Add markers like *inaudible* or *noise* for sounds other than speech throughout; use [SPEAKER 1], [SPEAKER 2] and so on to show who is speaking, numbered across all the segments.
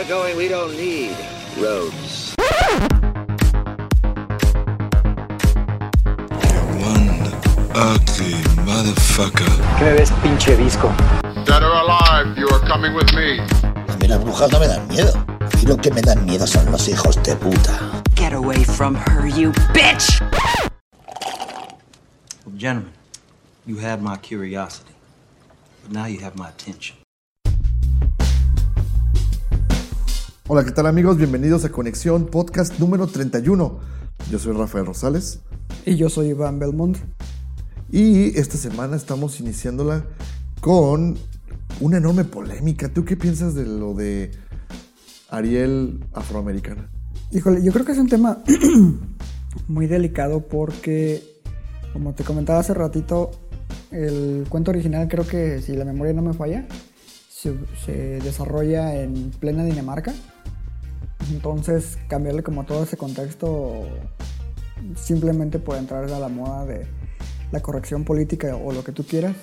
[SPEAKER 1] we're going, we don't need roads.
[SPEAKER 2] One ugly motherfucker.
[SPEAKER 3] ¿Qué me ves, pinche disco?
[SPEAKER 4] Dead or alive, you are coming with me.
[SPEAKER 5] A mí las brujas no me dan miedo. A mí lo que me dan miedo son los hijos de puta.
[SPEAKER 6] Get away from her, you bitch!
[SPEAKER 7] Well, gentlemen, you had my curiosity, but now you have my attention.
[SPEAKER 8] Hola, ¿qué tal amigos? Bienvenidos a Conexión Podcast número 31. Yo soy Rafael Rosales
[SPEAKER 9] Y yo soy Iván Belmont.
[SPEAKER 8] y esta semana estamos iniciándola con una enorme polémica. ¿Tú qué piensas de lo de Ariel afroamericana?
[SPEAKER 9] Híjole, yo creo que es un tema *clears throat* muy delicado porque, como te comentaba hace ratito, el cuento original creo que, si la memoria no me falla, se, se desarrolla en plena Dinamarca. Entonces, cambiarle como todo ese contexto simplemente por entrar a la moda de la corrección política o lo que tú quieras,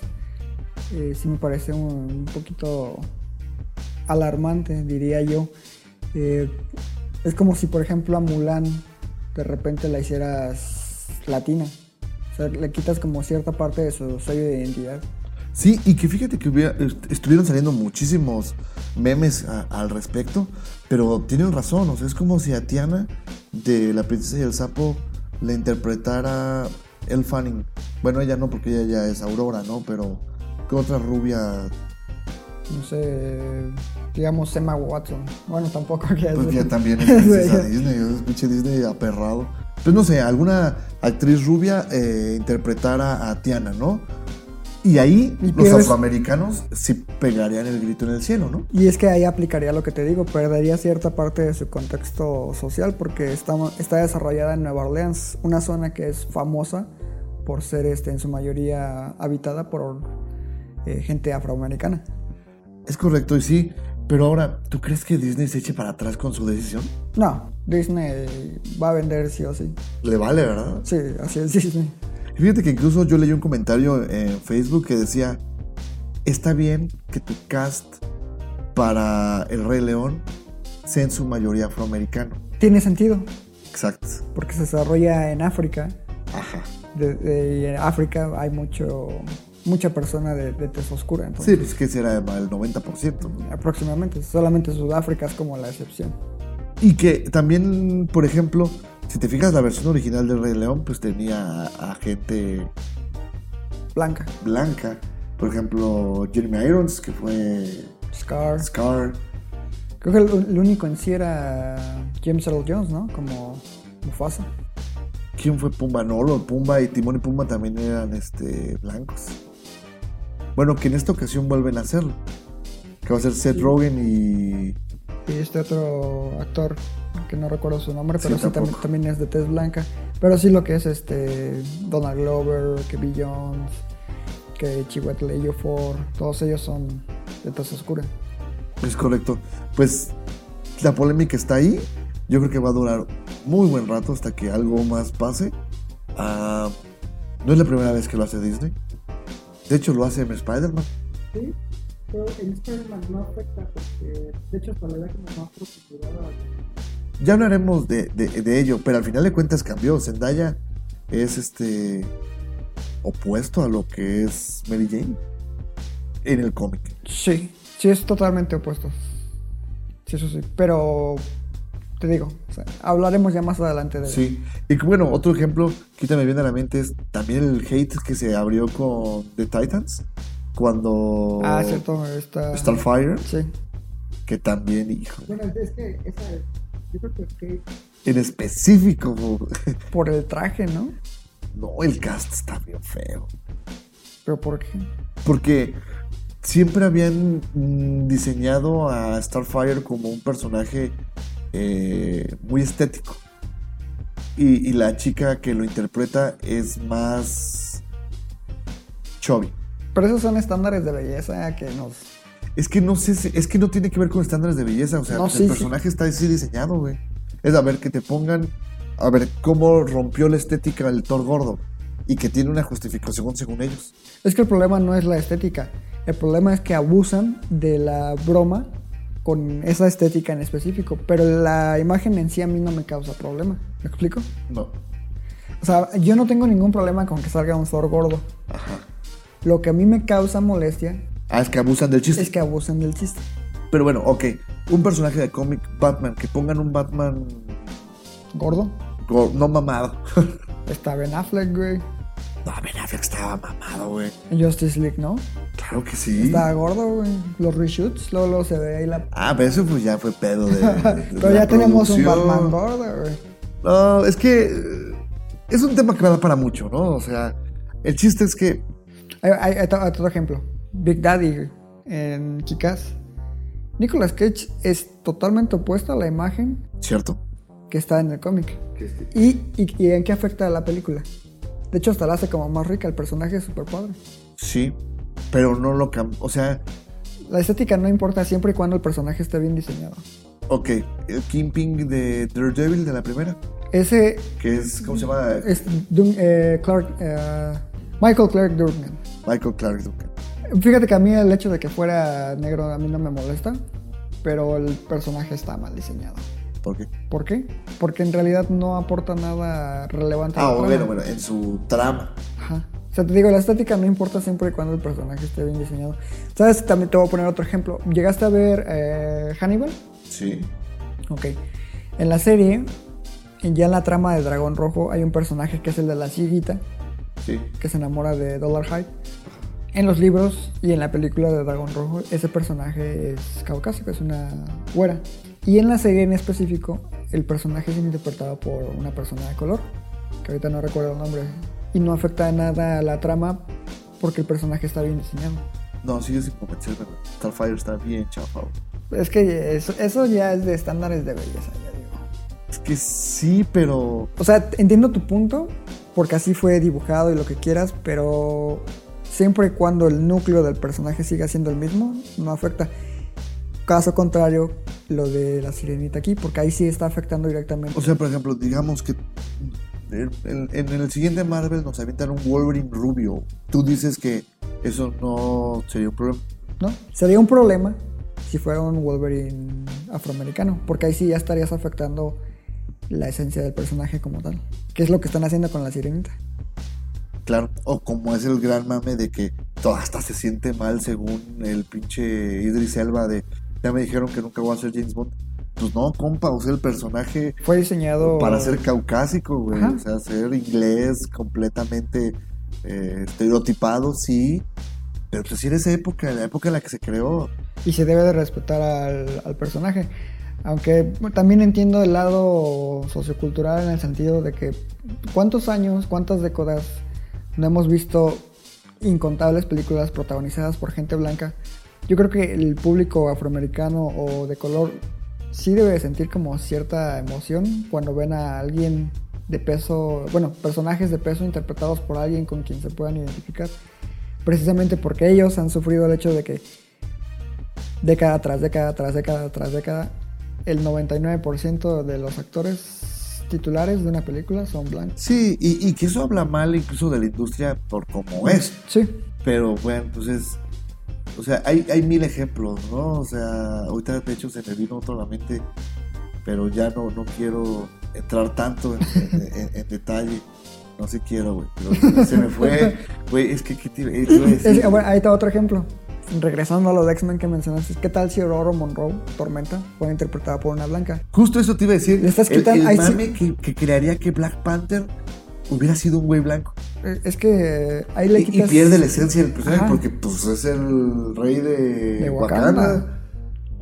[SPEAKER 9] eh, sí me parece un, poquito alarmante, diría yo. Eh, es como si, por ejemplo, a Mulan de repente la hicieras latina. O sea, le quitas como cierta parte de su sello de identidad.
[SPEAKER 8] Sí, y que fíjate que hubiera- est- estuvieron saliendo muchísimos memes a- al respecto, pero tienen razón, o sea, es como si a Tiana de La Princesa y el Sapo le interpretara El Fanning. Bueno, ella no, porque ella ya es Aurora, ¿no? Pero, ¿qué otra rubia?
[SPEAKER 9] No sé, digamos Emma Watson. Bueno, tampoco *laughs* que
[SPEAKER 8] Pues
[SPEAKER 9] es-
[SPEAKER 8] ya también es princesa *laughs* Disney, es pinche Disney aperrado. Pues no sé, alguna actriz rubia eh, interpretara a Tiana, ¿no? Y ahí los afroamericanos sí pegarían el grito en el cielo, ¿no?
[SPEAKER 9] Y es que ahí aplicaría lo que te digo, perdería cierta parte de su contexto social porque está, está desarrollada en Nueva Orleans, una zona que es famosa por ser este, en su mayoría habitada por eh, gente afroamericana.
[SPEAKER 8] Es correcto, y sí. Pero ahora, ¿tú crees que Disney se eche para atrás con su decisión?
[SPEAKER 9] No, Disney va a vender sí o sí.
[SPEAKER 8] Le vale, ¿verdad?
[SPEAKER 9] Sí, así es Disney.
[SPEAKER 8] Fíjate que incluso yo leí un comentario en Facebook que decía, está bien que tu cast para El Rey León sea en su mayoría afroamericano.
[SPEAKER 9] Tiene sentido,
[SPEAKER 8] Exacto.
[SPEAKER 9] porque se desarrolla en África.
[SPEAKER 8] Ajá.
[SPEAKER 9] De, en África hay mucho, mucha persona de, de tez oscura.
[SPEAKER 8] Sí, pues que será el 90%. ¿no?
[SPEAKER 9] aproximadamente. Solamente Sudáfrica es como la excepción.
[SPEAKER 8] Y que también, por ejemplo, si te fijas, la versión original del Rey León, pues tenía a, a gente
[SPEAKER 9] Blanca,
[SPEAKER 8] blanca. Por ejemplo, Jeremy Irons, que fue
[SPEAKER 9] Scar.
[SPEAKER 8] Scar.
[SPEAKER 9] Creo que el, el único en sí era James Earl Jones, ¿no? Como Mufasa.
[SPEAKER 8] ¿Quién fue Pumba? No, Pumba y Timón y Pumba también eran este, blancos. Bueno, que en esta ocasión vuelven a hacerlo. Que va a ser Seth Rogen y.
[SPEAKER 9] Y este otro actor, que no recuerdo su nombre, pero sí, también, también es de tez blanca. Pero sí lo que es este Donald Glover, Bill Jones, que Chiwetel Ejiofor, todos ellos son de tez oscura.
[SPEAKER 8] Es correcto. Pues la polémica está ahí. Yo creo que va a durar muy buen rato hasta que algo más pase. Ah, no es la primera vez que lo hace Disney. De hecho, lo hace en Spider-Man.
[SPEAKER 9] Sí, pero en Spider-Man no afecta porque de hecho hasta la edad como más profundidad
[SPEAKER 8] Ya hablaremos de, de- de ello, pero al final de cuentas cambió. Zendaya es este opuesto a lo que es Mary Jane en el cómic.
[SPEAKER 9] Sí, sí es totalmente opuesto. Sí, eso sí. Pero te digo, o sea, hablaremos ya más adelante de
[SPEAKER 8] Sí. Y bueno, otro ejemplo que me viene a la mente es también el hate que se abrió con The Titans. Cuando
[SPEAKER 9] Ah, cierto, está.
[SPEAKER 8] Starfire,
[SPEAKER 9] Sí.
[SPEAKER 8] que también, hijo,
[SPEAKER 9] Bueno, es que esa, yo creo que es que
[SPEAKER 8] en específico, *laughs*
[SPEAKER 9] por el traje, ¿no?
[SPEAKER 8] No, el cast está bien feo.
[SPEAKER 9] Pero ¿por qué?
[SPEAKER 8] Porque siempre habían mm, diseñado a Starfire como un personaje eh, muy estético. Y, y la chica que lo interpreta es más chubby.
[SPEAKER 9] Pero esos son estándares de belleza que nos...
[SPEAKER 8] Es que no sé, si- es que no tiene que ver con estándares de belleza. O sea,
[SPEAKER 9] No,
[SPEAKER 8] el
[SPEAKER 9] sí, sí.
[SPEAKER 8] personaje está así diseñado, güey. Es a ver que te pongan, a ver cómo rompió la estética el Thor gordo y que tiene una justificación según ellos.
[SPEAKER 9] Es que el problema no es la estética. El problema es que abusan de la broma con esa estética en específico, pero la imagen en sí a mí no me causa problema. ¿Me explico?
[SPEAKER 8] No.
[SPEAKER 9] O sea, yo no tengo ningún problema con que salga un Thor gordo. Lo que a mí me causa molestia
[SPEAKER 8] Ah, es que abusan del chiste.
[SPEAKER 9] es que abusan del chiste.
[SPEAKER 8] Pero bueno, ok. Un personaje de cómic Batman, que pongan un Batman
[SPEAKER 9] ¿Gordo?
[SPEAKER 8] No mamado. *laughs*
[SPEAKER 9] Está Ben Affleck, güey.
[SPEAKER 8] no, Ben Affleck estaba mamado, güey.
[SPEAKER 9] En Justice League, ¿no?
[SPEAKER 8] Claro que sí.
[SPEAKER 9] Está gordo, güey. Los reshoots, luego, luego se ve ahí la...
[SPEAKER 8] Ah, pero eso pues ya fue pedo de. *laughs*
[SPEAKER 9] Pero ya tenemos un. Batman gordo, güey.
[SPEAKER 8] No, es que eh, es un tema que me da para mucho, ¿no? O sea, el chiste es que.
[SPEAKER 9] Hay, hay- hay otro- ejemplo. Big Daddy en Kikas. Nicolas Cage es totalmente opuesto a la imagen
[SPEAKER 8] Cierto.
[SPEAKER 9] Que está en el cómic. ¿Y, y, y en qué afecta a la película? De hecho, hasta la hace como más rica. El personaje es súper padre.
[SPEAKER 8] Sí. Pero no lo cam... O sea,
[SPEAKER 9] La estética no importa siempre y cuando el personaje esté bien diseñado.
[SPEAKER 8] ok. El Kingpin de Daredevil de la primera.
[SPEAKER 9] Ese
[SPEAKER 8] Que es. ¿Cómo se llama?
[SPEAKER 9] es Dun- eh, Clark, eh, Michael Clark Duncan.
[SPEAKER 8] Michael Clark Duncan.
[SPEAKER 9] Fíjate que a mí el hecho de que fuera negro a mí no me molesta, pero el personaje está mal diseñado.
[SPEAKER 8] ¿Por qué?
[SPEAKER 9] ¿Por qué? Porque en realidad no aporta nada relevante. a la
[SPEAKER 8] Ah,
[SPEAKER 9] trama.
[SPEAKER 8] bueno, bueno, en su trama.
[SPEAKER 9] Ajá. O sea, te digo, la estética no importa siempre y cuando el personaje esté bien diseñado. ¿Sabes? También te voy a poner otro ejemplo. ¿Llegaste a ver eh, Hannibal?
[SPEAKER 8] Sí.
[SPEAKER 9] Ok. En la serie, ya en la trama de Dragón Rojo, hay un personaje que es el de la cieguita,
[SPEAKER 8] Sí.
[SPEAKER 9] que se enamora de Dollar Hyde. En los libros y en la película de Dragón Rojo, ese personaje es caucásico, es una güera. Y en la serie en específico, el personaje es interpretado por una persona de color, que ahorita no recuerdo el nombre. Y no afecta nada a la trama porque el personaje está bien diseñado.
[SPEAKER 8] No, sigue sin convencerme. Starfire está bien chafado.
[SPEAKER 9] Es que eso, eso ya es de estándares de belleza, ya digo.
[SPEAKER 8] Es que sí, pero.
[SPEAKER 9] O sea, entiendo tu punto, porque así fue dibujado y lo que quieras, pero siempre y cuando el núcleo del personaje siga siendo el mismo, no afecta. Caso contrario, lo de la sirenita aquí, porque ahí sí está afectando directamente.
[SPEAKER 8] O sea, por ejemplo, digamos que en, en- en el siguiente Marvel nos avientan un Wolverine rubio. Tú dices que eso no sería un problema.
[SPEAKER 9] ¿no? Sería un problema si fuera un Wolverine afroamericano, porque ahí sí ya estarías afectando la esencia del personaje como tal, que es lo que están haciendo con la sirenita.
[SPEAKER 8] Claro. O como es el gran mame de que todo hasta se siente mal según el pinche Idris Elba de ya me dijeron que nunca voy a ser James Bond. Pues no, compa, o sea, el personaje
[SPEAKER 9] Fue diseñado
[SPEAKER 8] para ser caucásico, güey.
[SPEAKER 9] Ajá.
[SPEAKER 8] O sea, ser inglés completamente eh, estereotipado, sí. Pero pues sí era esa época, la época en la que se creó.
[SPEAKER 9] y se debe de respetar al, al personaje. Aunque también entiendo el lado sociocultural en el sentido de que cuántos años, cuántas décadas no hemos visto incontables películas protagonizadas por gente blanca. Yo creo que el público afroamericano o de color sí debe de sentir como cierta emoción cuando ven a alguien de peso, bueno, personajes de peso interpretados por alguien con quien se puedan identificar. Precisamente porque ellos han sufrido el hecho de que década tras década tras década tras década, el 99% de los actores titulares de una película son blancos.
[SPEAKER 8] Sí, y, y que eso habla mal incluso de la industria por cómo es.
[SPEAKER 9] Sí,
[SPEAKER 8] Pero bueno, pues es. O sea, hay, hay mil ejemplos, ¿no? O sea, ahorita de hecho se me vino otro a la mente, pero ya no, no quiero entrar tanto en, en- en- en detalle. No sé quiero, güey. Pero se, me fue. *laughs* Güey, es que, ¿qué te, eh, te iba a
[SPEAKER 9] Es-
[SPEAKER 8] decir?
[SPEAKER 9] bueno, ahí está otro ejemplo. Regresando a los X-Men que mencionaste, ¿qué tal si Aurora Monroe, Tormenta, fue interpretada por una blanca?
[SPEAKER 8] Justo eso te iba a decir.
[SPEAKER 9] Le estás
[SPEAKER 8] el, el
[SPEAKER 9] sí-
[SPEAKER 8] mame que, que crearía que Black Panther hubiera sido un güey blanco.
[SPEAKER 9] Es que ahí le
[SPEAKER 8] Y, pierde la esencia del personaje
[SPEAKER 9] Ajá.
[SPEAKER 8] porque pues es el rey de,
[SPEAKER 9] de
[SPEAKER 8] Wakanda.
[SPEAKER 9] Wakanda.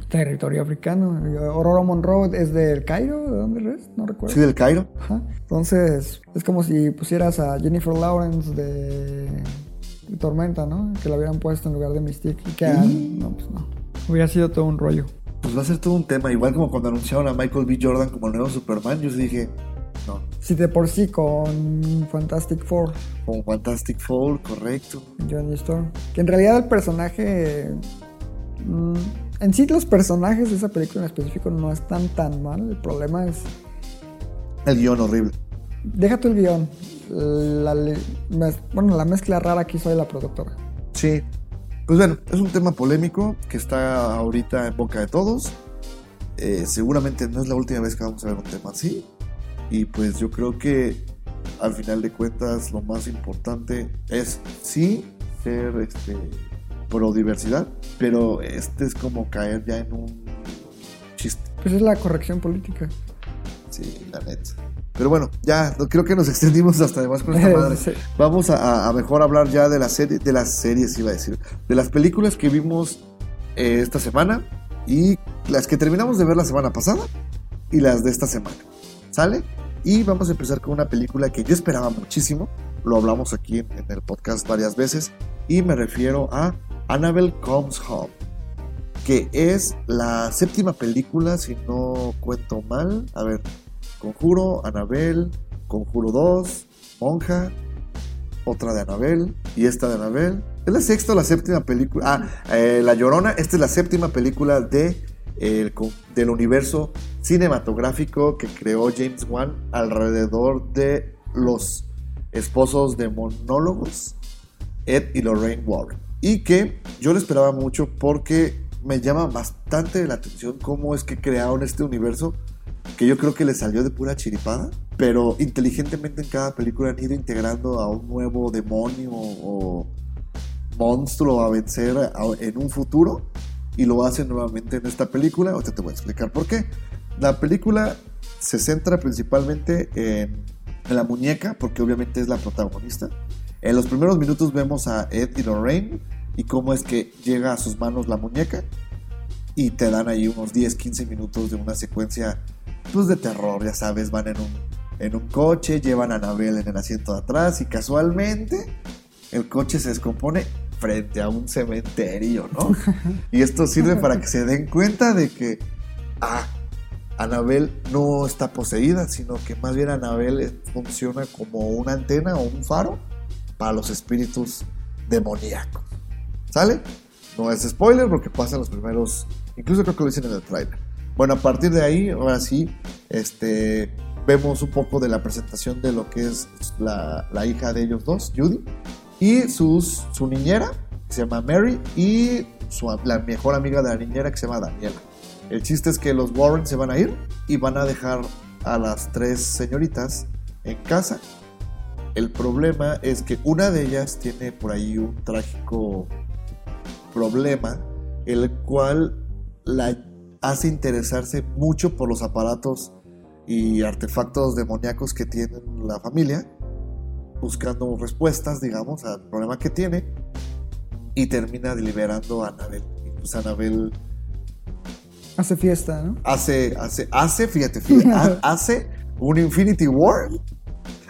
[SPEAKER 9] Territorio africano. Aurora Monroe es del Cairo, ¿de dónde es? No recuerdo.
[SPEAKER 8] Sí, del Cairo.
[SPEAKER 9] Ajá. Entonces, es como si pusieras a Jennifer Lawrence de, de Tormenta, ¿no? Que la hubieran puesto en lugar de Mystique. Y que, no, pues no. Hubiera sido todo un rollo.
[SPEAKER 8] Pues va a ser todo un tema. Igual como cuando anunciaron a Michael B. Jordan como el nuevo Superman, yo dije, no.
[SPEAKER 9] Si de por sí con Fantastic Four,
[SPEAKER 8] Como Fantastic Four, correcto.
[SPEAKER 9] Johnny Storm. Que en realidad el personaje. mm, en sí, los personajes de esa película en específico no están tan mal. El problema es.
[SPEAKER 8] El guion horrible.
[SPEAKER 9] Deja tú el guion. La, bueno, la mezcla rara que hizo de la productora.
[SPEAKER 8] Sí. Pues bueno, es un tema polémico que está ahorita en boca de todos. Eh, seguramente no es la última vez que vamos a ver un tema así. Y pues yo creo que al final de cuentas lo más importante es sí ser este, pro diversidad, pero este es como caer ya en un chiste.
[SPEAKER 9] Pues es la corrección política.
[SPEAKER 8] Sí, la neta. Pero bueno, ya creo que nos *laughs* extendimos hasta además con esta madre. *laughs*
[SPEAKER 9] Sí.
[SPEAKER 8] Vamos a, a mejor hablar ya de la serie, de las series iba a decir, de las películas que vimos eh, esta semana y las que terminamos de ver la semana pasada y las de esta semana. ¿Sale? Y vamos a empezar con una película que yo esperaba muchísimo. Lo hablamos aquí en, el podcast varias veces. Y me refiero a Annabelle Comes Home. Que es la séptima película, si no cuento mal. A ver, Conjuro, Annabelle, Conjuro 2, Monja, otra de Annabelle y esta de Annabelle. Es la sexta o la séptima película. Ah, eh, La Llorona. Esta es la séptima película de, el del universo cinematográfico que creó James Wan alrededor de los esposos de monólogos, Ed y Lorraine Warren. Y que yo lo esperaba mucho porque me llama bastante la atención cómo es que crearon este universo que yo creo que le salió de pura chiripada, pero inteligentemente en cada película han ido integrando a un nuevo demonio o monstruo a vencer en un futuro y lo hacen nuevamente en esta película. Ahorita te voy a explicar por qué. La película se centra principalmente en, en la muñeca, porque obviamente es la protagonista. En los primeros minutos vemos a Ed y Lorraine y cómo es que llega a sus manos la muñeca y te dan ahí unos 10, 15 minutos de una secuencia pues de terror, ya sabes, van en un, en un coche, llevan a Anabel en el asiento de atrás y casualmente el coche se descompone frente a un cementerio, ¿no? Y esto sirve para que se den cuenta de que, ah, Anabel no está poseída, sino que más bien Anabel funciona como una antena o un faro para los espíritus demoníacos. ¿Sale? No es spoiler porque pasan los primeros, incluso creo que lo dicen en el trailer. Bueno, a partir de ahí, ahora sí, este, vemos un poco de la presentación de lo que es la, la hija de ellos dos, Judy, y su niñera, que se llama Mary, y su, la mejor amiga de la niñera, que se llama Daniela. El chiste es que los Warren se van a ir y van a dejar a las tres señoritas en casa. El problema es que una de ellas tiene por ahí un trágico problema, el cual la hace interesarse mucho por los aparatos y artefactos demoníacos que tiene la familia, buscando respuestas, digamos, al problema que tiene, y termina liberando a Anabel. Y pues Anabel
[SPEAKER 9] Hace fiesta, ¿no?
[SPEAKER 8] hace, hace, hace, fíjate, fíjate, ha- *laughs* hace un Infinity War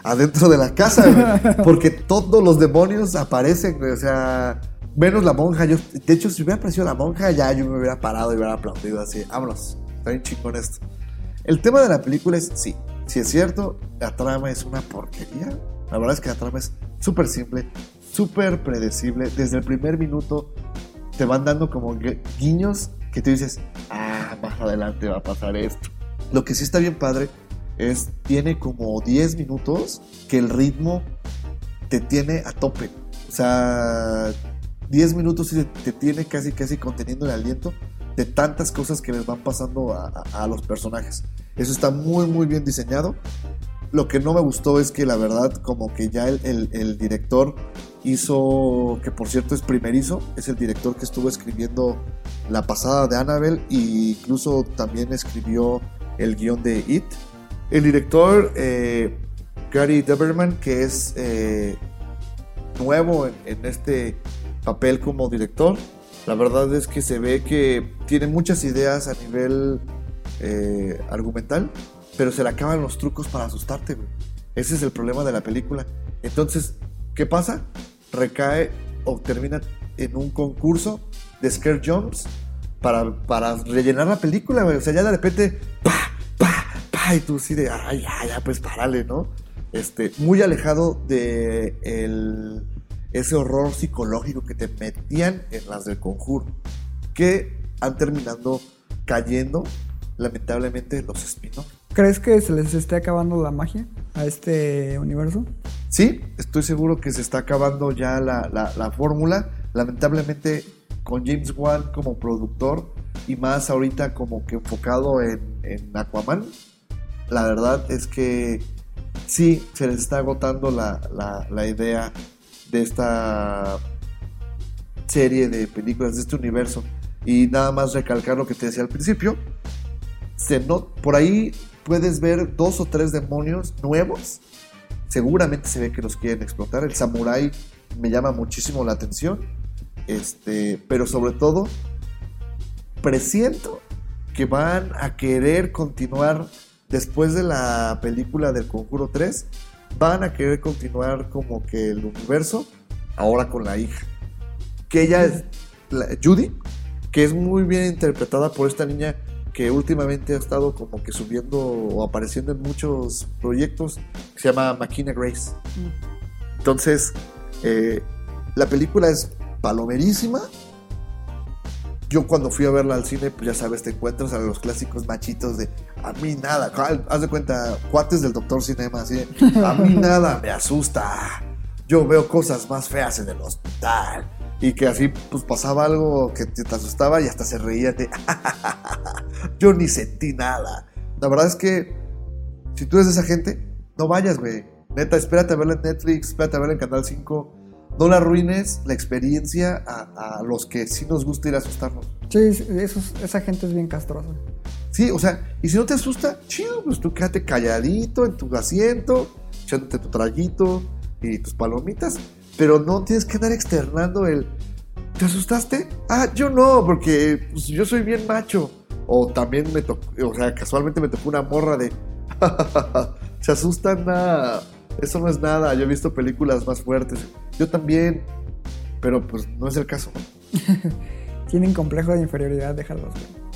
[SPEAKER 8] adentro de la casa, güey, porque todos los demonios aparecen, güey, o sea, menos la monja. Yo, de hecho, si hubiera aparecido la monja, ya yo me hubiera parado y hubiera aplaudido así, vámonos, está bien chingón esto. El tema de la película es, sí, sí es cierto, la trama es una porquería. La verdad es que la trama es súper simple, súper predecible. Desde el primer minuto te van dando como gui- guiños que tú dices, ah, más adelante va a pasar esto. Lo que sí está bien padre es, tiene como 10 minutos que el ritmo te tiene a tope. O sea, 10 minutos y te tiene casi, casi conteniendo el aliento de tantas cosas que les van pasando a, a- a los personajes. Eso está muy, muy bien diseñado. Lo que no me gustó es que la verdad, como que ya el, el- director hizo, que por cierto es primerizo, es el director que estuvo escribiendo la pasada de Annabelle e incluso también escribió el guion de It. El director, eh, Gary Deberman, que es eh, nuevo en, en este papel como director, la verdad es que se ve que tiene muchas ideas a nivel eh, argumental, pero se le acaban los trucos para asustarte, güey. Ese es el problema de la película. Entonces, ¿qué pasa? Recae o termina en un concurso de scare jumps para, para rellenar la película, güey. O sea, ya de repente, pa, pa, pa, y tú así de, ay, ya, ya, pues párale, ¿no? Este, muy alejado de el, ese horror psicológico que te metían en las del conjuro, que han terminado cayendo, lamentablemente, los spin-off.
[SPEAKER 9] ¿Crees que se les esté acabando la magia a este universo?
[SPEAKER 8] Sí, estoy seguro que se está acabando ya la, la- la fórmula, lamentablemente con James Wan como productor y más ahorita como que enfocado en, en Aquaman, la verdad es que sí se les está agotando la, la- la idea de esta serie de películas, de este universo. Y nada más recalcar lo que te decía al principio. Se no, por ahí puedes ver dos o tres demonios nuevos. Seguramente se ve que los quieren explotar. El samurai me llama muchísimo la atención. Este, pero sobre todo, presiento que van a querer continuar después de la película del Conjuro 3. Van a querer continuar como que el universo ahora con la hija. Que ella es Judy, que es muy bien interpretada por esta niña que últimamente ha estado como que subiendo o apareciendo en muchos proyectos, que se llama Makina Grace. Entonces, eh, la película es palomerísima. Yo cuando fui a verla al cine, pues ya sabes, te encuentras a los clásicos machitos de a mí nada, haz de cuenta, cuates del Doctor Cinema, así, de, a mí *laughs* nada me asusta. Yo veo cosas más feas en el hospital. Y que así pues pasaba algo que te, asustaba y hasta se reían de *laughs* yo ni sentí nada. La verdad es que si tú eres de esa gente, no vayas, güey. Neta, espérate a verla en Netflix, espérate a verla en Canal 5. No la arruines la experiencia a, a los que sí nos gusta ir a asustarnos.
[SPEAKER 9] Sí, esos- esa gente es bien castrosa.
[SPEAKER 8] Sí, o sea, y si no te asusta, chido, pues tú quédate calladito en tu asiento, echándote tu traguito y tus palomitas, pero no tienes que andar externando el, ¿te asustaste? Ah, yo no, porque pues, yo soy bien macho. O también me tocó, o sea, casualmente me tocó una morra de, *laughs* se asustan nada, eso no es nada, yo he visto películas más fuertes, yo también, pero pues no es el caso. *laughs*
[SPEAKER 9] Tienen complejo de inferioridad, déjalos.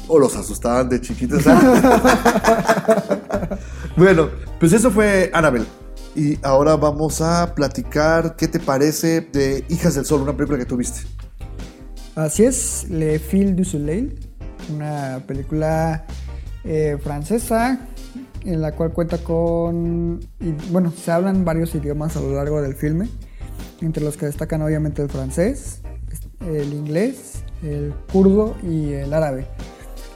[SPEAKER 8] O los asustaban de chiquitos. *laughs* bueno, pues eso fue Annabelle. Y ahora vamos a platicar qué te parece de Hijas del Sol, una película que tú viste.
[SPEAKER 9] Así es, Le Fil du Soleil, una película eh, francesa en la cual cuenta con, y, bueno, se hablan varios idiomas a lo largo del filme, entre los que destacan obviamente el francés, el inglés, el kurdo y el árabe.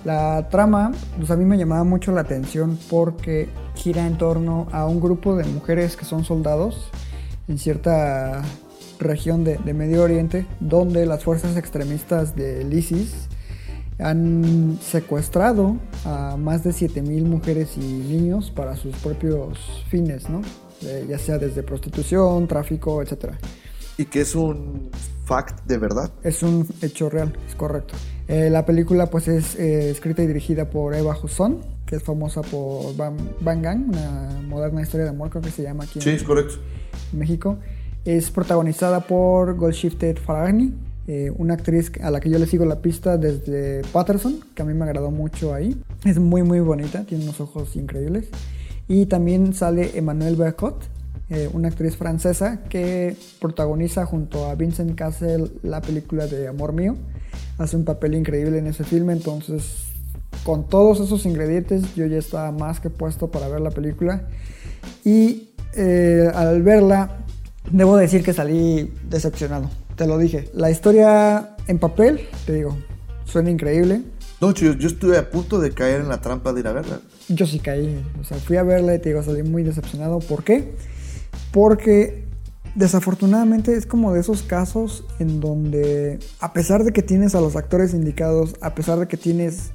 [SPEAKER 9] La trama, pues a mí me llamaba mucho la atención porque gira en torno a un grupo de mujeres que son soldados en cierta región de, de Medio Oriente, donde las fuerzas extremistas del ISIS han secuestrado a más de 7.000 mujeres y niños para sus propios fines, ¿no? Eh, ya sea desde prostitución, tráfico, etc.
[SPEAKER 8] Y que es un fact de verdad.
[SPEAKER 9] Es un hecho real, es correcto. Eh, la película pues es eh, escrita y dirigida por Eva Husson, que es famosa por Van, Van Gang, una moderna historia de amor, creo que se llama aquí en,
[SPEAKER 8] correcto.
[SPEAKER 9] en México. Es protagonizada por Golshifted Farahani, eh, una actriz a la que yo le sigo la pista desde Patterson, que a mí me agradó mucho ahí. Es muy muy bonita, tiene unos ojos increíbles. Y también sale Emmanuelle Bercot, eh, una actriz francesa que protagoniza junto a Vincent Cassel la película de Amor Mío. Hace un papel increíble en ese filme, entonces con todos esos ingredientes yo ya estaba más que puesto para ver la película. Y eh, al verla, debo decir que salí decepcionado. Te lo dije. La historia en papel, te digo, suena increíble.
[SPEAKER 8] No, yo, yo estuve a punto de caer en la trampa de ir a verla.
[SPEAKER 9] Yo sí caí. O sea, fui a verla y te digo, salí muy decepcionado. ¿Por qué? Porque desafortunadamente es como de esos casos en donde, a pesar de que tienes a los actores indicados, a pesar de que tienes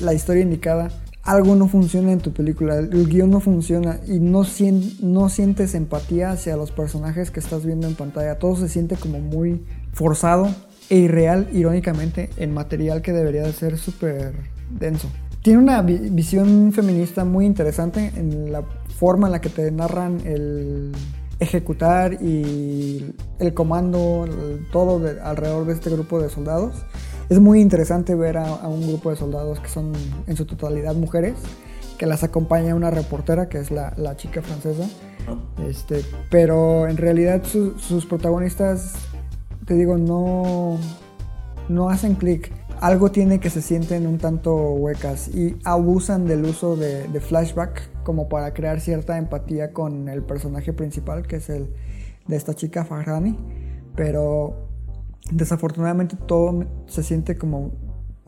[SPEAKER 9] la historia indicada, algo no funciona en tu película, el guion no funciona y no, sien- no sientes empatía hacia los personajes que estás viendo en pantalla. Todo se siente como muy forzado e irreal, irónicamente, en material que debería de ser súper denso. Tiene una vi- visión feminista muy interesante en la forma en la que te narran el ejecutar y el comando, el- todo de- alrededor de este grupo de soldados. Es muy interesante ver a, a un grupo de soldados que son en su totalidad mujeres, que las acompaña una reportera, que es la, la chica francesa. Este, pero en realidad su- sus protagonistas, te digo, no, no hacen clic. Algo tiene que se sienten un tanto huecas y abusan del uso de, de flashback como para crear cierta empatía con el personaje principal, que es el de esta chica Farhani. Pero desafortunadamente todo se siente como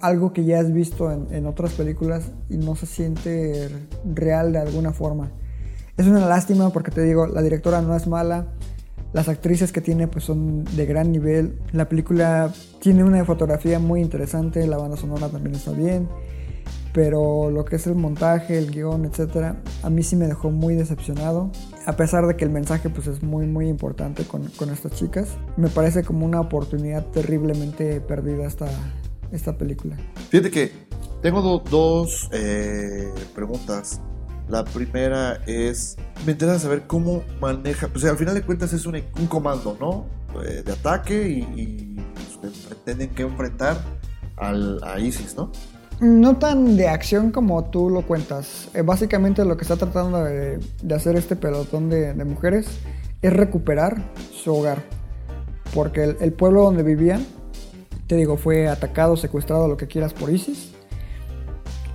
[SPEAKER 9] algo que ya has visto en, en otras películas y no se siente real de alguna forma. Es una lástima porque te digo, la directora no es mala, las actrices que tiene pues son de gran nivel, la película tiene una fotografía muy interesante, la banda sonora también está bien, pero lo que es el montaje, el guion, etcétera, a mí sí me dejó muy decepcionado. A pesar de que el mensaje pues es muy muy importante con, con estas chicas, me parece como una oportunidad terriblemente perdida esta, esta película.
[SPEAKER 8] Fíjate que tengo do- dos eh, preguntas. La primera es, me interesa saber cómo maneja, pues al final de cuentas es un, un comando, ¿no? Eh, de ataque y, y, pues, tienen que enfrentar al, a ISIS, ¿no?
[SPEAKER 9] No tan de acción como tú lo cuentas. Eh, básicamente lo que está tratando de, hacer este pelotón de, mujeres es recuperar su hogar. Porque el, pueblo donde vivían, te digo, fue atacado, secuestrado, lo que quieras, por ISIS.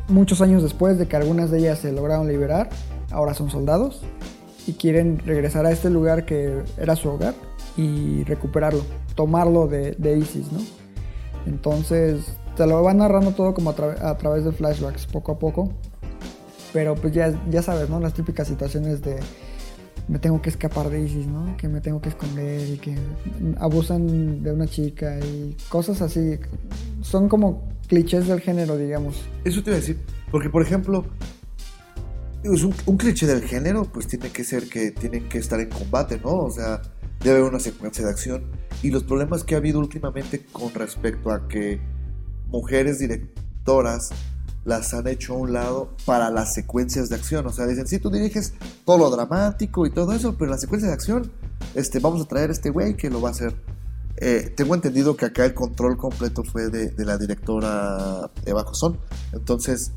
[SPEAKER 9] Muchos años después de que algunas de ellas se lograron liberar, ahora son soldados y quieren regresar a este lugar que era su hogar y recuperarlo, tomarlo de ISIS, ¿no? Entonces, te lo van narrando todo como a, a través de flashbacks, poco a poco. Pero pues ya, ya sabes, ¿no? Las típicas situaciones de me tengo que escapar de ISIS, ¿no? Que me tengo que esconder y que abusan de una chica y cosas así. Son como clichés del género, digamos.
[SPEAKER 8] Eso te iba a decir, porque por ejemplo, un, un cliché del género, pues tiene que ser que tienen que estar en combate, ¿no? O sea, debe haber una secuencia de acción. Y los problemas que ha habido últimamente con respecto a que mujeres directoras las han hecho a un lado para las secuencias de acción. O sea, dicen, sí, tú diriges todo lo dramático y todo eso, pero en la secuencia de acción, este, vamos a traer a este güey que lo va a hacer. Eh, tengo entendido que acá el control completo fue de, de la directora Eva Cosón. Entonces,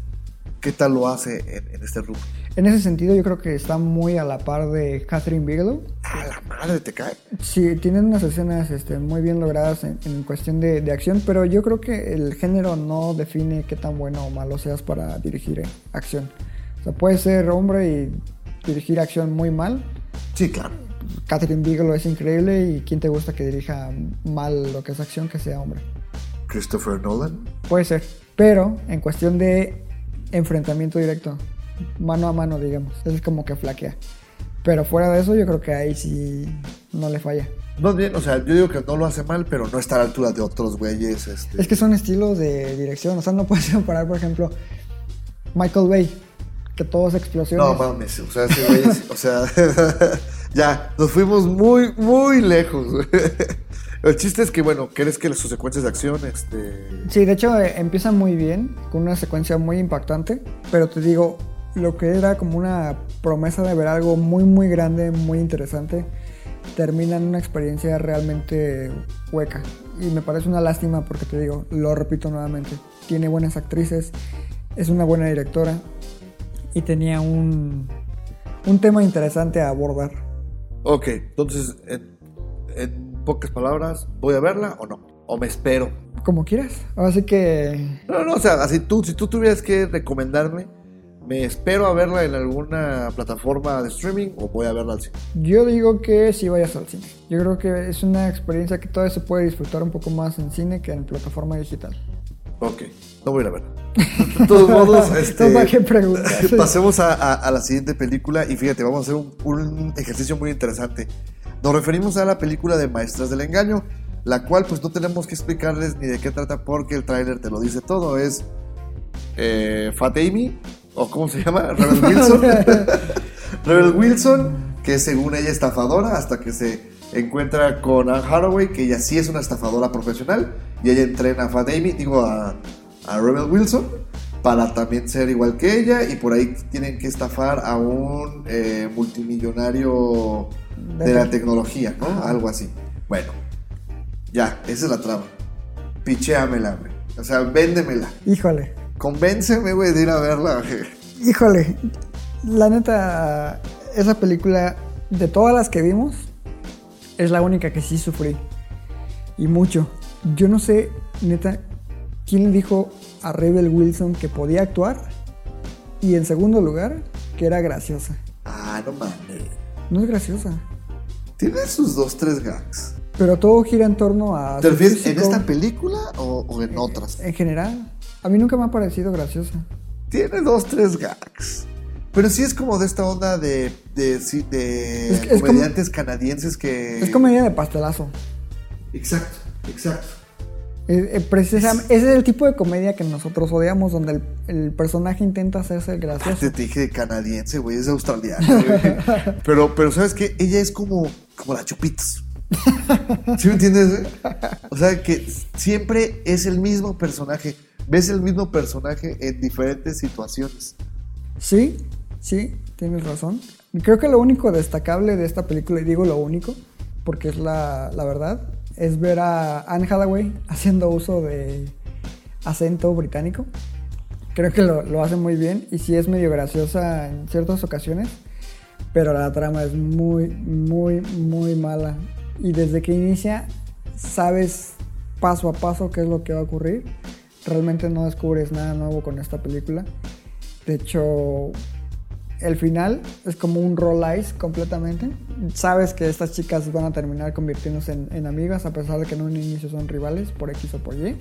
[SPEAKER 8] ¿qué tal lo hace en, en este rubro?
[SPEAKER 9] En ese sentido, yo creo que está muy a la par de Catherine Bigelow.
[SPEAKER 8] A la madre te cae.
[SPEAKER 9] Sí, tienen unas escenas este, muy bien logradas en, en cuestión de, de acción, pero yo creo que el género no define qué tan bueno o malo seas para dirigir eh, acción. O sea, puedes ser hombre y dirigir acción muy mal.
[SPEAKER 8] Sí, claro.
[SPEAKER 9] Catherine Bigelow es increíble y quién te gusta que dirija mal lo que es acción que sea hombre.
[SPEAKER 8] Christopher Nolan.
[SPEAKER 9] Puede ser, pero en cuestión de enfrentamiento directo, mano a mano, digamos, es como que flaquea. Pero fuera de eso, yo creo que ahí sí no le falla.
[SPEAKER 8] Más bien, o sea, yo digo que no lo hace mal, pero no está a la altura de otros güeyes. Este.
[SPEAKER 9] Es que son estilos de dirección, o sea, no puedes *laughs* comparar, por ejemplo, Michael Bay, que todo es explosiones.
[SPEAKER 8] No mames, o sea, güey o sea, *laughs* ya, nos fuimos muy, muy lejos. *laughs* El chiste es que, bueno, ¿crees que sus secuencias de acción, este...
[SPEAKER 9] Sí, de hecho eh, empieza muy bien, con una secuencia muy impactante, pero te digo, lo que era como una promesa de ver algo muy, muy grande, muy interesante, termina en una experiencia realmente hueca. Y me parece una lástima porque te digo, lo repito nuevamente, tiene buenas actrices, es una buena directora y tenía un, un tema interesante a abordar.
[SPEAKER 8] Ok, entonces, en, en pocas palabras, ¿voy a verla o no? ¿O me espero?
[SPEAKER 9] Como quieras. Así que
[SPEAKER 8] No, no, o sea, así tú, si tú tuvieras que recomendarme, ¿me espero a verla en alguna plataforma de streaming o voy a verla al cine?
[SPEAKER 9] Yo digo que sí vayas al cine. Yo creo que es una experiencia que todavía se puede disfrutar un poco más en cine que en plataforma digital.
[SPEAKER 8] Ok, no voy a verla. De todos modos, *laughs* este, pasemos a, a- a la siguiente película y fíjate, vamos a hacer un, un ejercicio muy interesante. Nos referimos a la película de Maestras del Engaño, la cual pues no tenemos que explicarles ni de qué trata porque el tráiler te lo dice todo. Es eh, Fat Amy, o ¿cómo se llama? Rebel *laughs* Wilson. *laughs* Rebel Wilson, que según ella estafadora, hasta que se encuentra con Anne Hathaway, que ella sí es una estafadora profesional, y ella entrena a Fat Amy, digo a, a Rebel Wilson, para también ser igual que ella, y por ahí tienen que estafar a un eh, multimillonario de la tecnología, ¿no? Algo así. Bueno, ya, esa es la trama. Pichéamela, güey. O sea, véndemela.
[SPEAKER 9] Híjole,
[SPEAKER 8] Convénceme, güey, de ir a verla, güey.
[SPEAKER 9] híjole. La neta, esa película, de todas las que vimos, es la única que sí sufrí. Y mucho. Yo no sé, neta, quién le dijo a Rebel Wilson que podía actuar. Y en segundo lugar, que era graciosa.
[SPEAKER 8] Ah, no mames.
[SPEAKER 9] No es graciosa.
[SPEAKER 8] Tiene sus dos, tres gags.
[SPEAKER 9] Pero todo gira en torno a.
[SPEAKER 8] ¿Te refieres en esta película o, o en otras?
[SPEAKER 9] En general. A mí nunca me ha parecido graciosa.
[SPEAKER 8] Tiene dos, tres gags. Pero sí es como de esta onda de, de,
[SPEAKER 9] Es como-
[SPEAKER 8] comediantes canadienses que...
[SPEAKER 9] Es comedia de pastelazo.
[SPEAKER 8] Exacto, exacto.
[SPEAKER 9] Eh, eh, precisam- ese es el tipo de comedia que nosotros odiamos, donde el, el personaje intenta hacerse gracioso.
[SPEAKER 8] Te dije canadiense, güey, es australiana, güey. *laughs* Pero, pero ¿sabes qué? Ella es como, como la Chupitos. ¿Sí me entiendes? O sea, que siempre es el mismo personaje. Ves el mismo personaje en diferentes situaciones.
[SPEAKER 9] Sí, sí, tienes razón. Creo que lo único destacable de esta película, y digo lo único, porque es la, la verdad, es ver a Anne Hathaway haciendo uso de acento británico. Creo que lo, lo hace muy bien y sí es medio graciosa en ciertas ocasiones, pero la trama es muy, muy, muy mala. Y desde que inicia, sabes paso a paso qué es lo que va a ocurrir. Realmente no descubres nada nuevo con esta película. De hecho, el final es como un roll ice completamente. Sabes que estas chicas van a terminar convirtiéndose en, en amigas, a pesar de que en un inicio son rivales por X o por Y.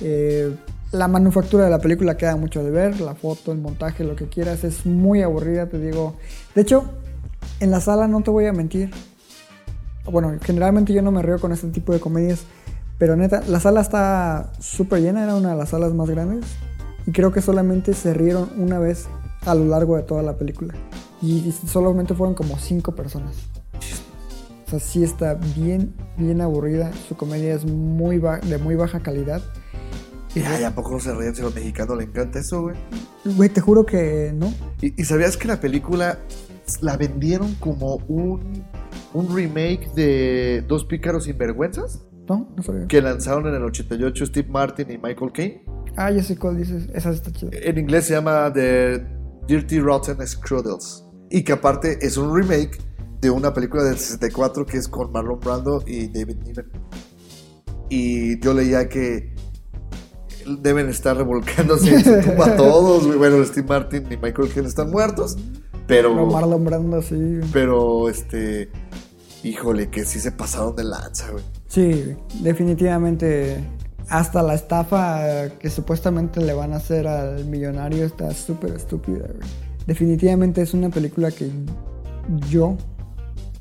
[SPEAKER 9] Eh, la manufactura de la película queda mucho de ver, la foto, el montaje, lo que quieras, es muy aburrida, te digo. De hecho, en la sala no te voy a mentir. Bueno, generalmente yo no me río con este tipo de comedias, pero neta, la sala está súper llena, era una de las salas más grandes. Y creo que solamente se rieron una vez a lo largo de toda la película. Y solamente fueron como cinco personas. O sea, sí está bien, bien aburrida. Su comedia es muy de muy baja calidad.
[SPEAKER 8] Y ay, ¿a poco no se ríen si a los mexicanos le encanta eso, güey?
[SPEAKER 9] Güey, te juro que no.
[SPEAKER 8] ¿Y, y sabías que la película la vendieron como un, un remake de Dos Pícaros Sinvergüenzas?
[SPEAKER 9] No, no sabía.
[SPEAKER 8] Que lanzaron en el 88 Steve Martin y Michael Caine.
[SPEAKER 9] Ah, ya sé cuál dices. Esa está chida.
[SPEAKER 8] En inglés se llama The Dirty Rotten Scrudels. Y que aparte es un remake de una película del 64 que es con Marlon Brando y David Niven. Y yo leía que deben estar revolcándose en su tumba *laughs* todos. güey. Bueno, Steve Martin y Michael Caine están muertos. Pero,
[SPEAKER 9] No, Marlon Brando, sí.
[SPEAKER 8] pero este, híjole, que sí se pasaron de lanza, güey.
[SPEAKER 9] Sí, definitivamente. Hasta la estafa que supuestamente le van a hacer al millonario está súper estúpida, güey. Definitivamente es una película que yo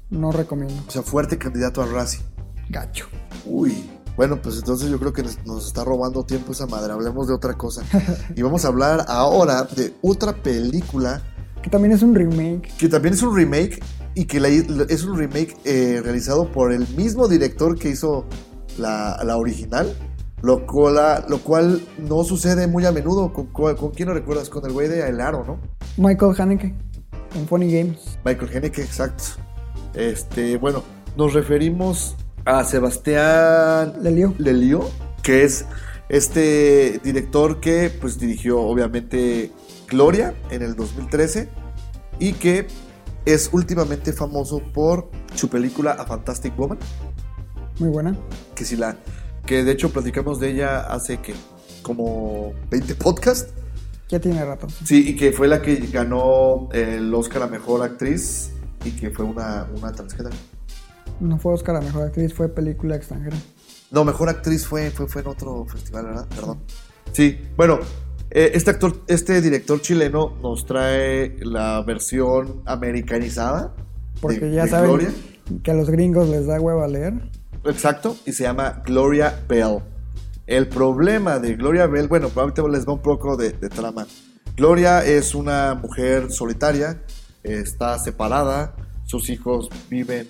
[SPEAKER 9] no recomiendo.
[SPEAKER 8] O sea, fuerte candidato a Razzie.
[SPEAKER 9] Gacho.
[SPEAKER 8] Uy, bueno, pues entonces yo creo que nos, nos está robando tiempo esa madre. Hablemos de otra cosa. *laughs* Y vamos a hablar ahora de otra película
[SPEAKER 9] Que también es un remake.
[SPEAKER 8] que también es un remake y que la- es un remake eh, realizado por el mismo director que hizo la, la original. Lo cual, lo cual no sucede muy a menudo. ¿Con, con, con quién lo recuerdas? Con el güey de El Aro, ¿no?
[SPEAKER 9] Michael Haneke en Funny Games.
[SPEAKER 8] Michael Haneke, exacto. Este, bueno, nos referimos a Sebastián
[SPEAKER 9] Lelio.
[SPEAKER 8] Lelio, que es este director que pues dirigió obviamente Gloria en el 2013 y que es últimamente famoso por su película A Fantastic Woman,
[SPEAKER 9] Muy buena.
[SPEAKER 8] que si la que de hecho platicamos de ella hace que como 20 podcasts.
[SPEAKER 9] Ya tiene rato.
[SPEAKER 8] Sí, y que fue la que ganó el Oscar a Mejor Actriz y que fue una, una transgénero.
[SPEAKER 9] No fue Oscar a Mejor Actriz, fue película extranjera.
[SPEAKER 8] No, Mejor Actriz fue, fue, fue en otro festival, ¿verdad? Perdón. Sí, bueno, eh, este actor, este director chileno nos trae la versión americanizada.
[SPEAKER 9] Porque
[SPEAKER 8] de-
[SPEAKER 9] ya
[SPEAKER 8] de
[SPEAKER 9] saben
[SPEAKER 8] Gloria.
[SPEAKER 9] que a los gringos les da hueva leer.
[SPEAKER 8] Exacto, y se llama Gloria Bell. El problema de Gloria Bell, bueno, ahorita les va un poco de, de trama. Gloria es una mujer solitaria, está separada, sus hijos viven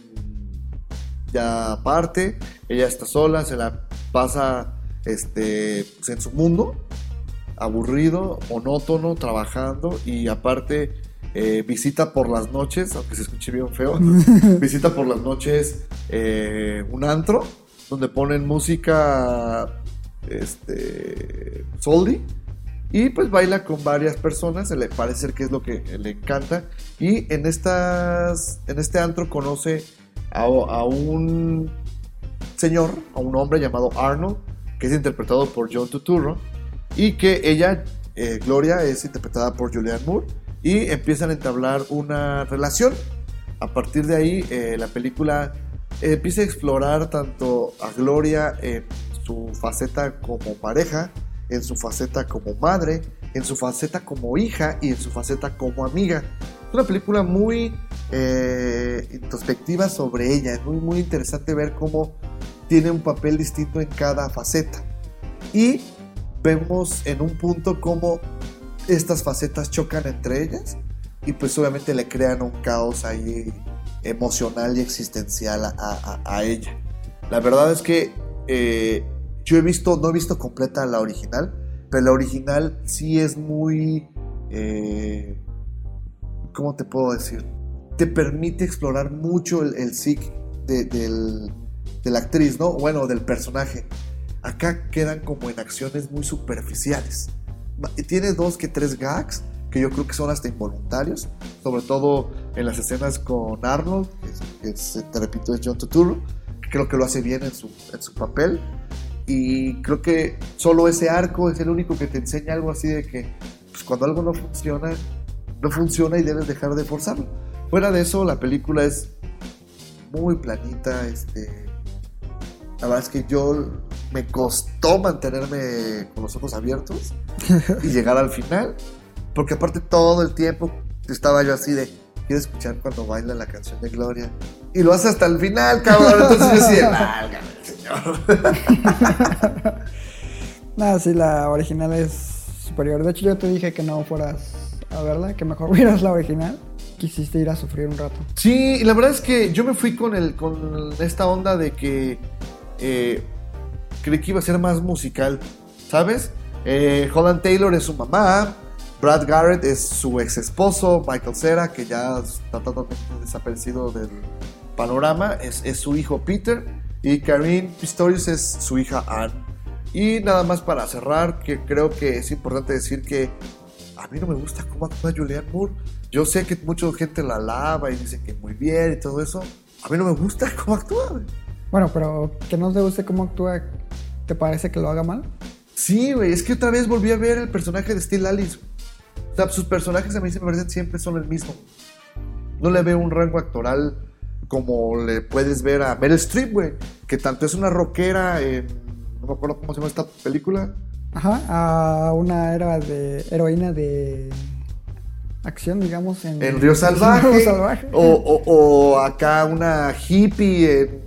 [SPEAKER 8] ya aparte, ella está sola, se la pasa este, en su mundo, aburrido, monótono, trabajando y aparte eh, visita por las noches, aunque se escuche bien feo, *laughs* visita por las noches eh, un antro donde ponen música este soldi y pues baila con varias personas, se le parece que es lo que le encanta y en estas en este antro conoce a, a un señor, a un hombre llamado Arnold, que es interpretado por John Turturro y que ella, eh, Gloria, es interpretada por Julianne Moore y empiezan a entablar una relación. A partir de ahí, eh, la película empieza a explorar tanto a Gloria en su faceta como pareja, en su faceta como madre, en su faceta como hija y en su faceta como amiga. Es una película muy eh, introspectiva sobre ella, es muy, muy interesante ver cómo tiene un papel distinto en cada faceta. Y vemos en un punto cómo estas facetas chocan entre ellas y pues obviamente le crean un caos ahí emocional y existencial a, ella. La verdad es que eh, yo he visto, no he visto completa la original, pero la original sí es muy... eh, ¿Cómo te puedo decir? Te permite explorar mucho el, el del- de la actriz, ¿no? Bueno, del personaje. Acá quedan como en acciones muy superficiales. Tiene dos que tres gags que yo creo que son hasta involuntarios, sobre todo en las escenas con Arnold, que, te repito es John Turturro, creo que lo hace bien en su, en su papel. Y creo que solo ese arco es el único que te enseña algo así de que pues, cuando algo no funciona, no funciona y debes dejar de forzarlo. Fuera de eso, la película es muy planita. Este, la verdad es que yo me costó mantenerme con los ojos abiertos y *laughs* llegar al final, porque aparte todo el tiempo estaba yo así de quiero escuchar cuando baila la canción de Gloria y lo hace hasta el final, cabrón. Entonces yo así de *laughs* válgame, señor. *laughs*
[SPEAKER 9] Nada, sí, la original es superior. De hecho, yo te dije que no fueras a verla, que mejor vieras la original. Quisiste ir a sufrir un rato.
[SPEAKER 8] Sí, y la verdad es que yo me fui con, el, con esta onda de que eh, creí que iba a ser más musical, ¿sabes? Eh, Holland Taylor es su mamá, Brad Garrett es su ex esposo, Michael Cera, que ya está totalmente desaparecido del panorama, es, es su hijo Peter, y Karine Pistorius es su hija Anne. Y nada más para cerrar, que creo que es importante decir que a mí no me gusta cómo actúa Julianne Moore. Yo sé que mucha gente la alaba y dice que muy bien y todo eso. A mí no me gusta cómo actúa.
[SPEAKER 9] Bueno, pero que no te guste cómo actúa, ¿te parece que lo haga mal?
[SPEAKER 8] Sí, güey, es que otra vez volví a ver el personaje de Steel Alice. O sea, sus personajes a mí se me parecen siempre son el mismo. No le veo un rango actoral como le puedes ver a Meryl Streep, güey, que tanto es una rockera en... No me acuerdo cómo se llama esta película.
[SPEAKER 9] Ajá, a una era de heroína de acción, digamos, en,
[SPEAKER 8] En Río Salvaje. *laughs*
[SPEAKER 9] Río Salvaje.
[SPEAKER 8] O, o- o acá una hippie en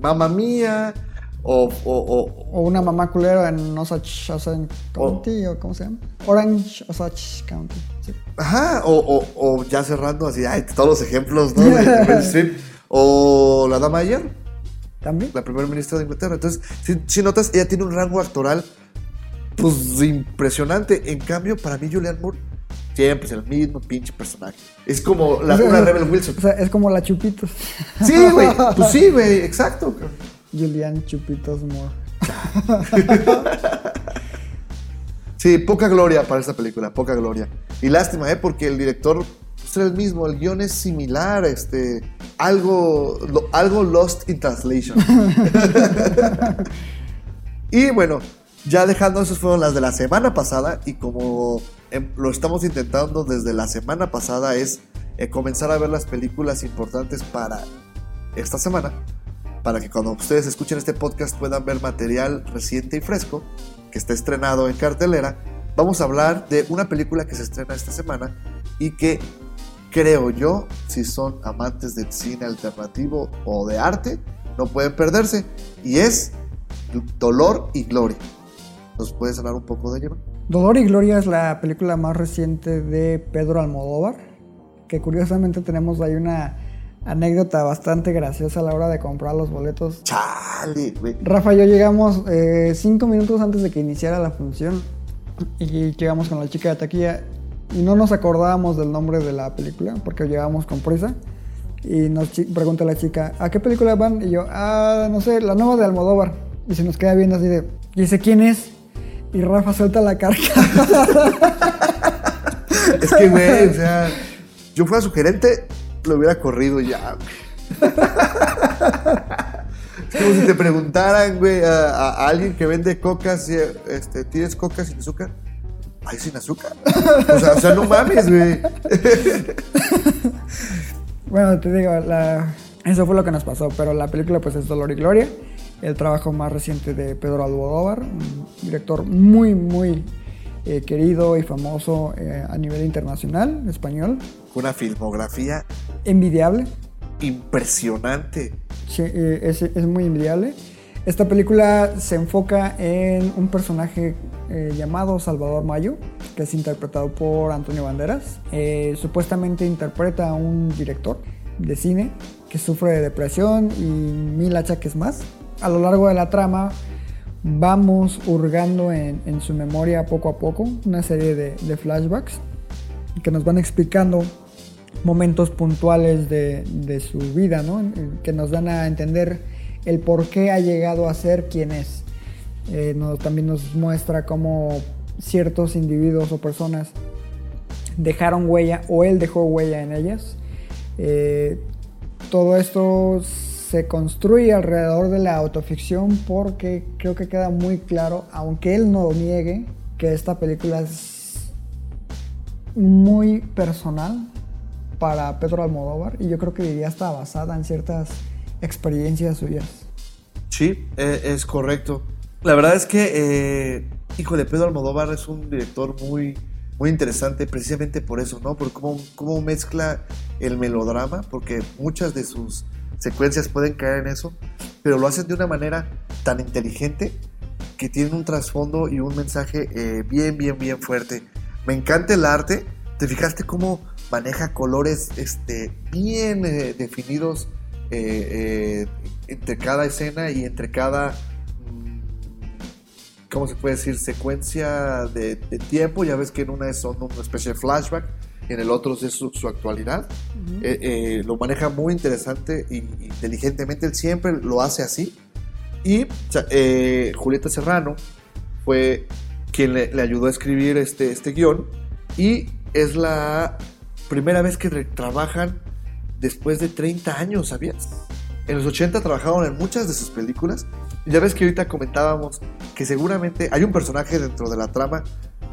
[SPEAKER 8] Mamma Mía. O, o- o-
[SPEAKER 9] O una mamá culero en Osage, Osage County, o ¿cómo se llama? Orange Osage County. sí.
[SPEAKER 8] Ajá, o, ya cerrando así, ay, todos los ejemplos, ¿no? De *laughs* Streep. O la dama ayer,
[SPEAKER 9] También.
[SPEAKER 8] la primera ministra de Inglaterra. Entonces, si, si notas, ella tiene un rango actoral, pues impresionante. En cambio, para mí, Julianne Moore siempre es el mismo pinche personaje. Es como la,
[SPEAKER 9] O sea,
[SPEAKER 8] una Rebel Wilson.
[SPEAKER 9] O sea, es como la Chupitos.
[SPEAKER 8] Sí, güey, *laughs* pues sí, güey, exacto.
[SPEAKER 9] Julian Chupitos Moore. *laughs*
[SPEAKER 8] Sí, poca gloria para esta película, poca gloria. Y lástima, ¿eh? Porque el director pues, era el mismo, el guion es similar, este, algo, lo- algo lost in translation. *laughs* y bueno, ya dejando, esas fueron las de la semana pasada y como lo estamos intentando desde la semana pasada es eh, comenzar a ver las películas importantes para esta semana, para que cuando ustedes escuchen este podcast puedan ver material reciente y fresco que está estrenado en cartelera. Vamos a hablar de una película que se estrena esta semana y que creo yo, si son amantes del cine alternativo o de arte, no pueden perderse. Y es Dolor y Gloria. ¿Nos puedes hablar un poco de ella?
[SPEAKER 9] Dolor y Gloria es la película más reciente de Pedro Almodóvar, que curiosamente tenemos ahí una anécdota bastante graciosa a la hora de comprar los boletos.
[SPEAKER 8] Chale, güey.
[SPEAKER 9] Rafa y yo llegamos eh, cinco minutos antes de que iniciara la función y llegamos con la chica de taquilla y no nos acordábamos del nombre de la película porque llegábamos con prisa y nos pregunta la chica, ¿a qué película van? Y yo, ah, no sé, la nueva de Almodóvar. Y se nos queda viendo así de, ¿y dice quién es? Y Rafa suelta la carcajada. *laughs*
[SPEAKER 8] Es que, güey, o sea, yo fuera su gerente, lo hubiera corrido ya. güey. Es como si te preguntaran, güey, a, alguien que vende cocas, y, este, ¿tienes coca sin azúcar? Ay, sin azúcar. O sea, o sea no mames, güey. *laughs*
[SPEAKER 9] Bueno, te digo, la, Eso fue lo que nos pasó, pero la película pues es Dolor y Gloria, el trabajo más reciente de Pedro Almodóvar, un director muy, muy eh, querido y famoso eh, a nivel internacional, español,
[SPEAKER 8] Una filmografía
[SPEAKER 9] envidiable,
[SPEAKER 8] impresionante.
[SPEAKER 9] Sí, eh, es, es muy envidiable. Esta película se enfoca en un personaje llamado Salvador Mayo, que es interpretado por Antonio Banderas. Supuestamente interpreta a un director de cine que sufre de depresión y mil achaques más. A lo largo de la trama vamos hurgando en, su memoria poco a poco una serie de, flashbacks que nos van explicando momentos puntuales de, su vida, ¿no? que nos dan a entender el por qué ha llegado a ser quien es. Eh, también nos muestra cómo ciertos individuos o personas dejaron huella o él dejó huella en ellas. Eh, todo esto se construye alrededor de la autoficción porque creo que queda muy claro, aunque él no niegue, que esta película es muy personal para Pedro Almodóvar y yo creo que diría hasta basada en ciertas experiencias suyas.
[SPEAKER 8] Sí, eh, es correcto. La verdad es que, eh, híjole, Pedro Almodóvar es un director muy, muy interesante precisamente por eso, ¿no? Por cómo, cómo mezcla el melodrama, porque muchas de sus secuencias pueden caer en eso, pero lo hacen de una manera tan inteligente que tienen un trasfondo y un mensaje eh, bien, bien, bien fuerte. Me encanta el arte. ¿Te fijaste cómo maneja colores este, bien eh, definidos eh, entre cada escena y entre cada, mm, ¿cómo se puede decir? Secuencia de, de tiempo. Ya ves que en una es son una especie de flashback, en el otro es su, su actualidad. Eh, eh, lo maneja muy interesante y inteligentemente. Él siempre lo hace así. Y eh, Julieta Serrano fue quien le, le ayudó a escribir este, este guion. Y es la primera vez que trabajan después de 30 años, ¿sabías? En los 80 trabajaron en muchas de sus películas. Ya ves que ahorita comentábamos que seguramente hay un personaje dentro de la trama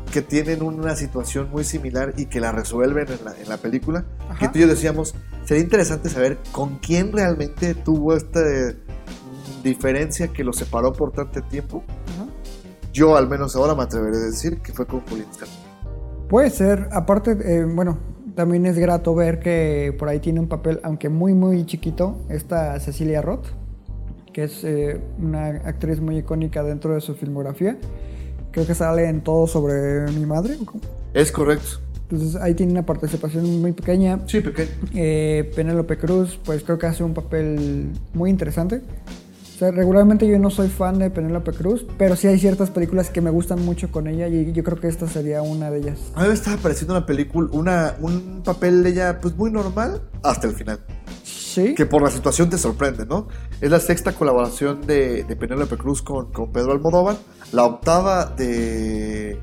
[SPEAKER 8] que tienen una situación muy similar y que la resuelven en la, en la película.
[SPEAKER 9] Ajá.
[SPEAKER 8] Que tú y yo decíamos, sería interesante saber con quién realmente tuvo esta eh, diferencia que lo separó por tanto tiempo.
[SPEAKER 9] Ajá.
[SPEAKER 8] Yo al menos ahora me atreveré a decir que fue con Julián.
[SPEAKER 9] Puede ser, aparte, eh, bueno, también es grato ver que por ahí tiene un papel, aunque muy, muy chiquito, esta Cecilia Roth, que es eh, una actriz muy icónica dentro de su filmografía. Creo que sale en todo sobre mi madre.
[SPEAKER 8] Es correcto.
[SPEAKER 9] Entonces ahí tiene una participación muy pequeña.
[SPEAKER 8] Sí, pequeño.
[SPEAKER 9] Eh, Penélope Cruz, pues creo que hace un papel muy interesante. O sea, regularmente yo no soy fan de Penélope Cruz, pero sí hay ciertas películas que me gustan mucho con ella y yo creo que esta sería una de ellas.
[SPEAKER 8] A mí me estaba pareciendo una película, una, un papel de ella pues muy normal hasta el final.
[SPEAKER 9] Sí.
[SPEAKER 8] Que por la situación te sorprende, ¿no? Es la sexta colaboración de, de Penélope Cruz con, con Pedro Almodóvar, la octava de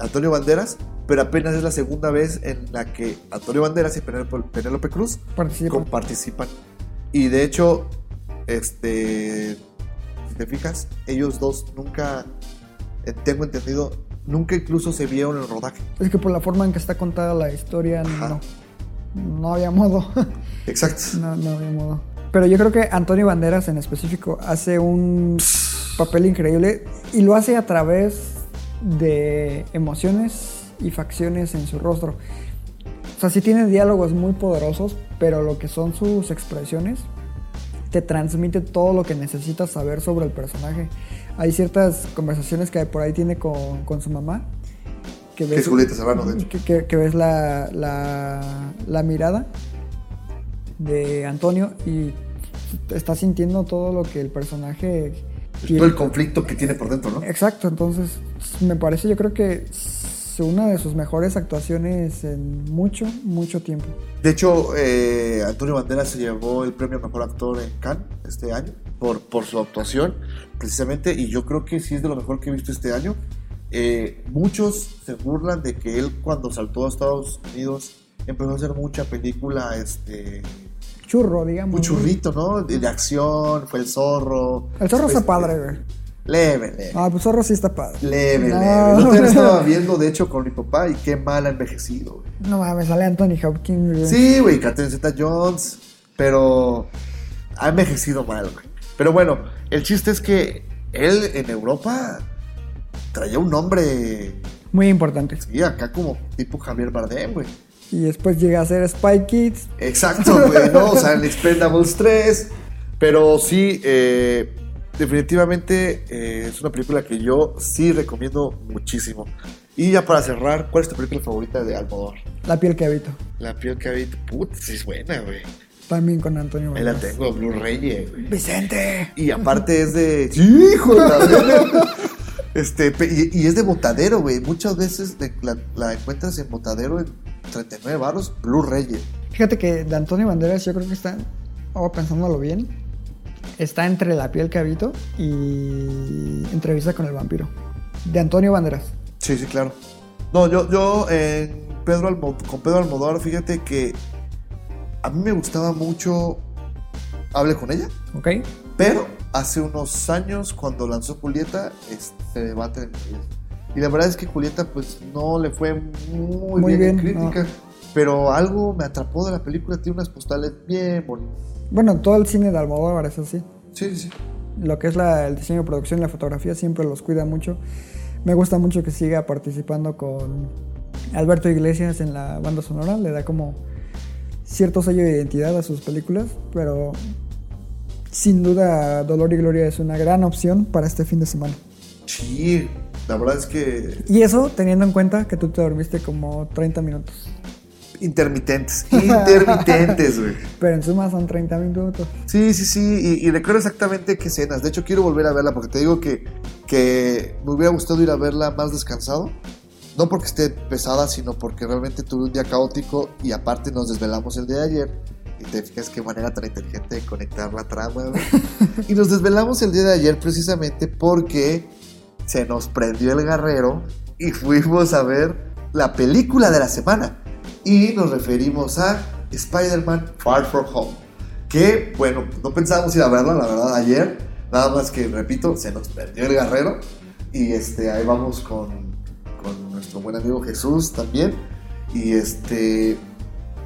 [SPEAKER 8] Antonio Banderas, pero apenas es la segunda vez en la que Antonio Banderas y Penélope, Cruz
[SPEAKER 9] Participan.
[SPEAKER 8] Y de hecho, este, si te fijas, ellos dos nunca, eh, tengo entendido, nunca incluso se vieron en el rodaje.
[SPEAKER 9] Es que por la forma en que está contada la historia,
[SPEAKER 8] Ajá.
[SPEAKER 9] no. No había modo.
[SPEAKER 8] Exacto. *laughs*
[SPEAKER 9] no, no había modo. Pero yo creo que Antonio Banderas en específico hace un papel increíble y lo hace a través de emociones y facciones en su rostro. O sea, sí tiene diálogos muy poderosos, pero lo que son sus expresiones te transmite todo lo que necesitas saber sobre el personaje. Hay ciertas conversaciones que por ahí tiene con, con su mamá. Que
[SPEAKER 8] Que es Julieta Serrano, de hecho.
[SPEAKER 9] que, que- que ves la, la, la mirada de Antonio y estás sintiendo todo lo que el personaje
[SPEAKER 8] Todo el conflicto que tiene por dentro, ¿no?
[SPEAKER 9] Exacto, entonces me parece, yo creo que es una de sus mejores actuaciones en mucho, mucho tiempo.
[SPEAKER 8] De hecho, eh, Antonio Banderas se llevó el premio a Mejor Actor en Cannes este año por, por su actuación, precisamente, y yo creo que sí es de lo mejor que he visto este año. Eh, muchos se burlan de que él cuando saltó a Estados Unidos empezó a hacer mucha película, este,
[SPEAKER 9] Churro, digamos.
[SPEAKER 8] un churrito, ¿no? De, de acción, fue el zorro.
[SPEAKER 9] El zorro está padre, güey.
[SPEAKER 8] Leve, leve.
[SPEAKER 9] Ah, pues zorro sí está padre.
[SPEAKER 8] Leve,
[SPEAKER 9] No.
[SPEAKER 8] leve. Día lo *laughs* estaba viendo, de hecho, con mi papá y qué mal ha envejecido, güey.
[SPEAKER 9] No mames, sale Anthony Hopkins, güey.
[SPEAKER 8] Sí, güey, Catherine Zeta Jones. Pero ha envejecido mal, güey. Pero bueno, el chiste es que él en Europa traía un nombre,
[SPEAKER 9] Muy importante.
[SPEAKER 8] y acá como tipo Javier Bardem, güey.
[SPEAKER 9] Y después llega a ser Spy Kids.
[SPEAKER 8] Exacto, güey, ¿no? O sea, en Expendables 3. Pero sí, eh, definitivamente eh, es una película que yo sí recomiendo muchísimo. Y ya para cerrar, ¿cuál es tu película favorita de Almodóvar?
[SPEAKER 9] La piel que habito.
[SPEAKER 8] La piel que habita. Putz, sí es buena, güey.
[SPEAKER 9] También con Antonio
[SPEAKER 8] Ahí la tengo, Blu-ray, güey.
[SPEAKER 9] Vicente.
[SPEAKER 8] Y aparte es de. ¡Sí, hijo! también. Este, y, y es de botadero, güey. Muchas veces de- la, la encuentras en botadero en 39 baros, Blu-ray.
[SPEAKER 9] Fíjate que de Antonio Banderas yo creo que está, ahora pensándolo bien, está entre La piel que habito y Entrevista con el vampiro. De Antonio Banderas.
[SPEAKER 8] Sí, sí, claro. No, yo, yo en Pedro Almo- con Pedro Almodóvar, fíjate que a mí me gustaba mucho Hable con ella,
[SPEAKER 9] ¿Ok?
[SPEAKER 8] pero hace unos años cuando lanzó Julieta, este debate ellas. Y la verdad es que Julieta pues no le fue muy,
[SPEAKER 9] Muy
[SPEAKER 8] bien, en
[SPEAKER 9] bien,
[SPEAKER 8] crítica, pero algo me atrapó de la película, tiene unas postales bien bonitas.
[SPEAKER 9] Bueno, todo el cine de Almodóvar es así.
[SPEAKER 8] Sí, sí, sí.
[SPEAKER 9] Lo que es la- el diseño de producción y la fotografía siempre los cuida mucho. Me gusta mucho que siga participando con Alberto Iglesias en la banda sonora. Le da como cierto sello de identidad a sus películas, pero sin duda Dolor y Gloria es una gran opción para este fin de semana.
[SPEAKER 8] Sí, la verdad es que
[SPEAKER 9] Y eso teniendo en cuenta que tú te dormiste como 30 minutos.
[SPEAKER 8] intermitentes, *laughs* intermitentes, güey.
[SPEAKER 9] Pero en suma son 30 minutos.
[SPEAKER 8] Sí, sí, sí, y, y recuerdo exactamente qué escenas. De hecho, quiero volver a verla porque te digo que, que me hubiera gustado ir a verla más descansado. No porque esté pesada, sino porque realmente tuve un día caótico y aparte nos desvelamos el día de ayer. Y te fijas qué manera tan inteligente de conectar la trama. güey. *laughs* y nos desvelamos el día de ayer precisamente porque se nos prendió el garrero y fuimos a ver la película de la semana. Y nos referimos a Spider-Man Far From Home. Que, bueno, no pensábamos ir a verla, la verdad, ayer. Nada más que, repito, se nos perdió el garrero. Y este, ahí vamos con, con nuestro buen amigo Jesús también. Y este,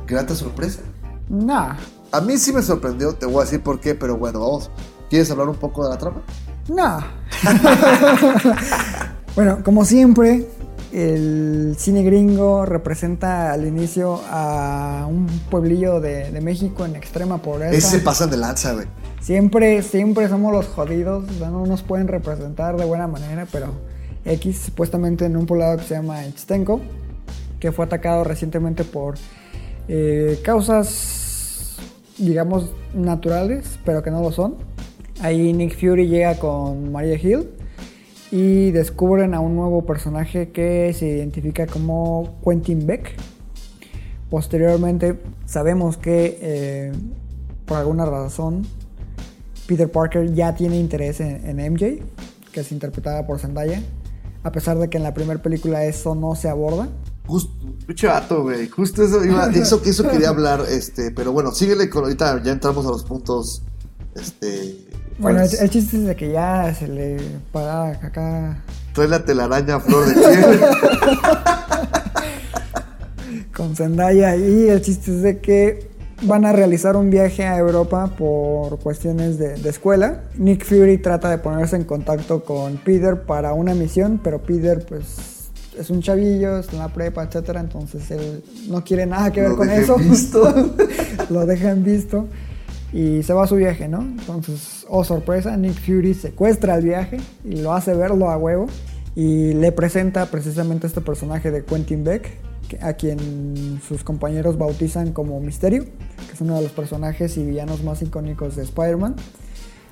[SPEAKER 8] grata sorpresa.
[SPEAKER 9] Nah,
[SPEAKER 8] A mí sí me sorprendió, te voy a decir por qué, pero bueno, vamos. ¿Quieres hablar un poco de la trama?
[SPEAKER 9] nah. *laughs* bueno, como siempre, el cine gringo representa al inicio a un pueblillo de, de México en extrema pobreza.
[SPEAKER 8] Ese se pasan de lanza, güey.
[SPEAKER 9] Siempre, siempre somos los jodidos, o sea, no nos pueden representar de buena manera, pero X, supuestamente en un poblado que se llama Ixtenco, que fue atacado recientemente por eh, causas, digamos, naturales, pero que no lo son. Ahí Nick Fury llega con Maria Hill y descubren a un nuevo personaje que se identifica como Quentin Beck. Posteriormente sabemos que eh, por alguna razón Peter Parker ya tiene interés en, MJ, que es interpretada por Zendaya, a pesar de que en la primera película eso no se aborda.
[SPEAKER 8] Justo, pinche vato, güey. Justo eso, iba, eso, eso quería hablar, este, pero bueno, síguele con ahorita, ya entramos a los puntos, este.
[SPEAKER 9] Bueno, el,
[SPEAKER 8] fuertes.
[SPEAKER 9] el chiste es de que ya se le para acá
[SPEAKER 8] Trae la telaraña flor de piel. *laughs*
[SPEAKER 9] con Zendaya y el chiste es de que van a realizar un viaje a Europa por cuestiones de, de escuela. Nick Fury trata de ponerse en contacto con Peter para una misión, pero Peter pues es un chavillo, está en la prepa, etcétera, entonces él no quiere nada que ver
[SPEAKER 8] Lo
[SPEAKER 9] con eso.
[SPEAKER 8] visto. *laughs*
[SPEAKER 9] lo dejan visto y se va a su viaje, ¿no? Entonces, oh sorpresa, Nick Fury secuestra el viaje y lo hace verlo a huevo y le presenta precisamente este personaje de Quentin Beck, a quien sus compañeros bautizan como Misterio, que es uno de los personajes y villanos más icónicos de Spider-Man.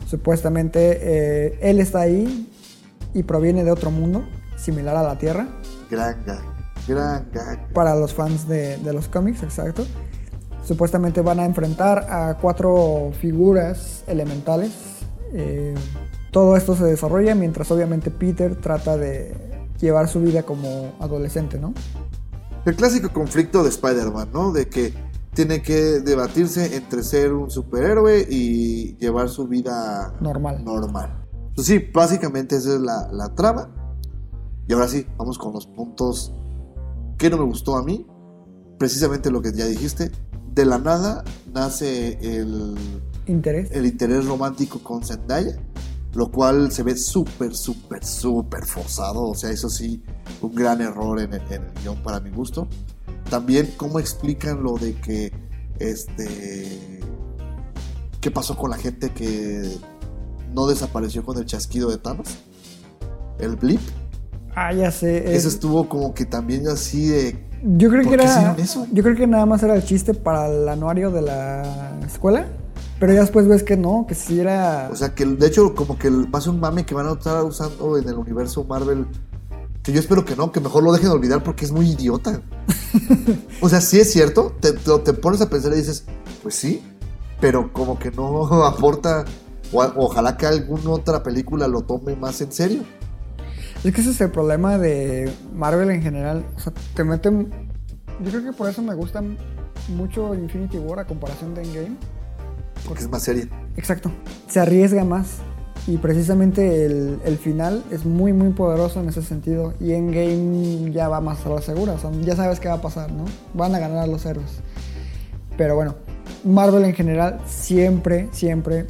[SPEAKER 9] Supuestamente eh, él está ahí y proviene de otro mundo, similar a la Tierra,
[SPEAKER 8] gran gag, gran gag.
[SPEAKER 9] para los fans de, de los cómics, exacto. Supuestamente van a enfrentar a cuatro figuras elementales. Eh, todo esto se desarrolla mientras obviamente Peter trata de llevar su vida como adolescente, ¿no?
[SPEAKER 8] El clásico conflicto de Spider-Man, ¿no? De que tiene que debatirse entre ser un superhéroe y llevar su vida
[SPEAKER 9] Normal.
[SPEAKER 8] normal. Pues sí, básicamente esa es la, la trama. Y ahora sí, vamos con los puntos que no me gustó a mí. Precisamente lo que ya dijiste. De la nada nace el
[SPEAKER 9] interés.
[SPEAKER 8] el interés romántico con Zendaya, lo cual se ve súper, súper, súper forzado. O sea, eso sí, un gran error en el, en el guion para mi gusto. También, cómo explican lo de que, este, qué pasó con la gente que no desapareció con el chasquido de Thanos, el blip.
[SPEAKER 9] Ah, ya sé.
[SPEAKER 8] Eso
[SPEAKER 9] es-
[SPEAKER 8] estuvo como que también así de,
[SPEAKER 9] yo creo que
[SPEAKER 8] ¿por qué
[SPEAKER 9] era.
[SPEAKER 8] eso?
[SPEAKER 9] Yo creo que nada más era el chiste para el anuario de la escuela. Pero ya después ves que no, que sí era.
[SPEAKER 8] O sea, que de hecho, como que el- va a ser un mame que van a estar usando en el universo Marvel. Que yo espero que no, que mejor lo dejen de olvidar porque es muy idiota. *laughs* o sea, sí es cierto, te, te- te pones a pensar y dices, pues sí, pero como que no *laughs* aporta. o- ojalá que alguna otra película lo tome más en serio.
[SPEAKER 9] Es que ese es el problema de Marvel en general. O sea, te meten. Yo creo que por eso me gusta mucho Infinity War a comparación de Endgame.
[SPEAKER 8] Porque es más seria.
[SPEAKER 9] Exacto. Se arriesga más. Y precisamente el, el final es muy, muy poderoso en ese sentido. Y Endgame ya va más a la segura. O sea, ya sabes qué va a pasar, ¿no? Van a ganar a los héroes. Pero bueno, Marvel en general siempre, siempre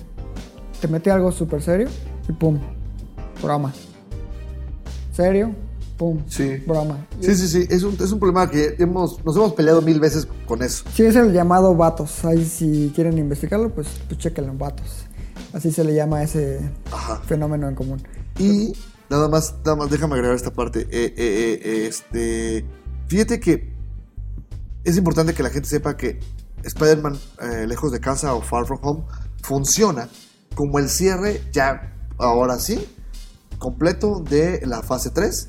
[SPEAKER 9] te mete algo súper serio y pum, broma. Serio, pum,
[SPEAKER 8] Sí.
[SPEAKER 9] broma.
[SPEAKER 8] Sí, sí, sí, es un, es un problema que hemos, nos hemos peleado mil veces con eso.
[SPEAKER 9] Sí, es el llamado vatos. Ahí si quieren investigarlo, pues, pues chéquenlo, vatos. Así se le llama a ese
[SPEAKER 8] Ajá.
[SPEAKER 9] fenómeno en común.
[SPEAKER 8] Y nada más, nada más, déjame agregar esta parte. Eh, eh, eh, este, fíjate que es importante que la gente sepa que Spider-Man Lejos de Casa o Far From Home funciona como el cierre ya, ahora sí, completo de la fase 3.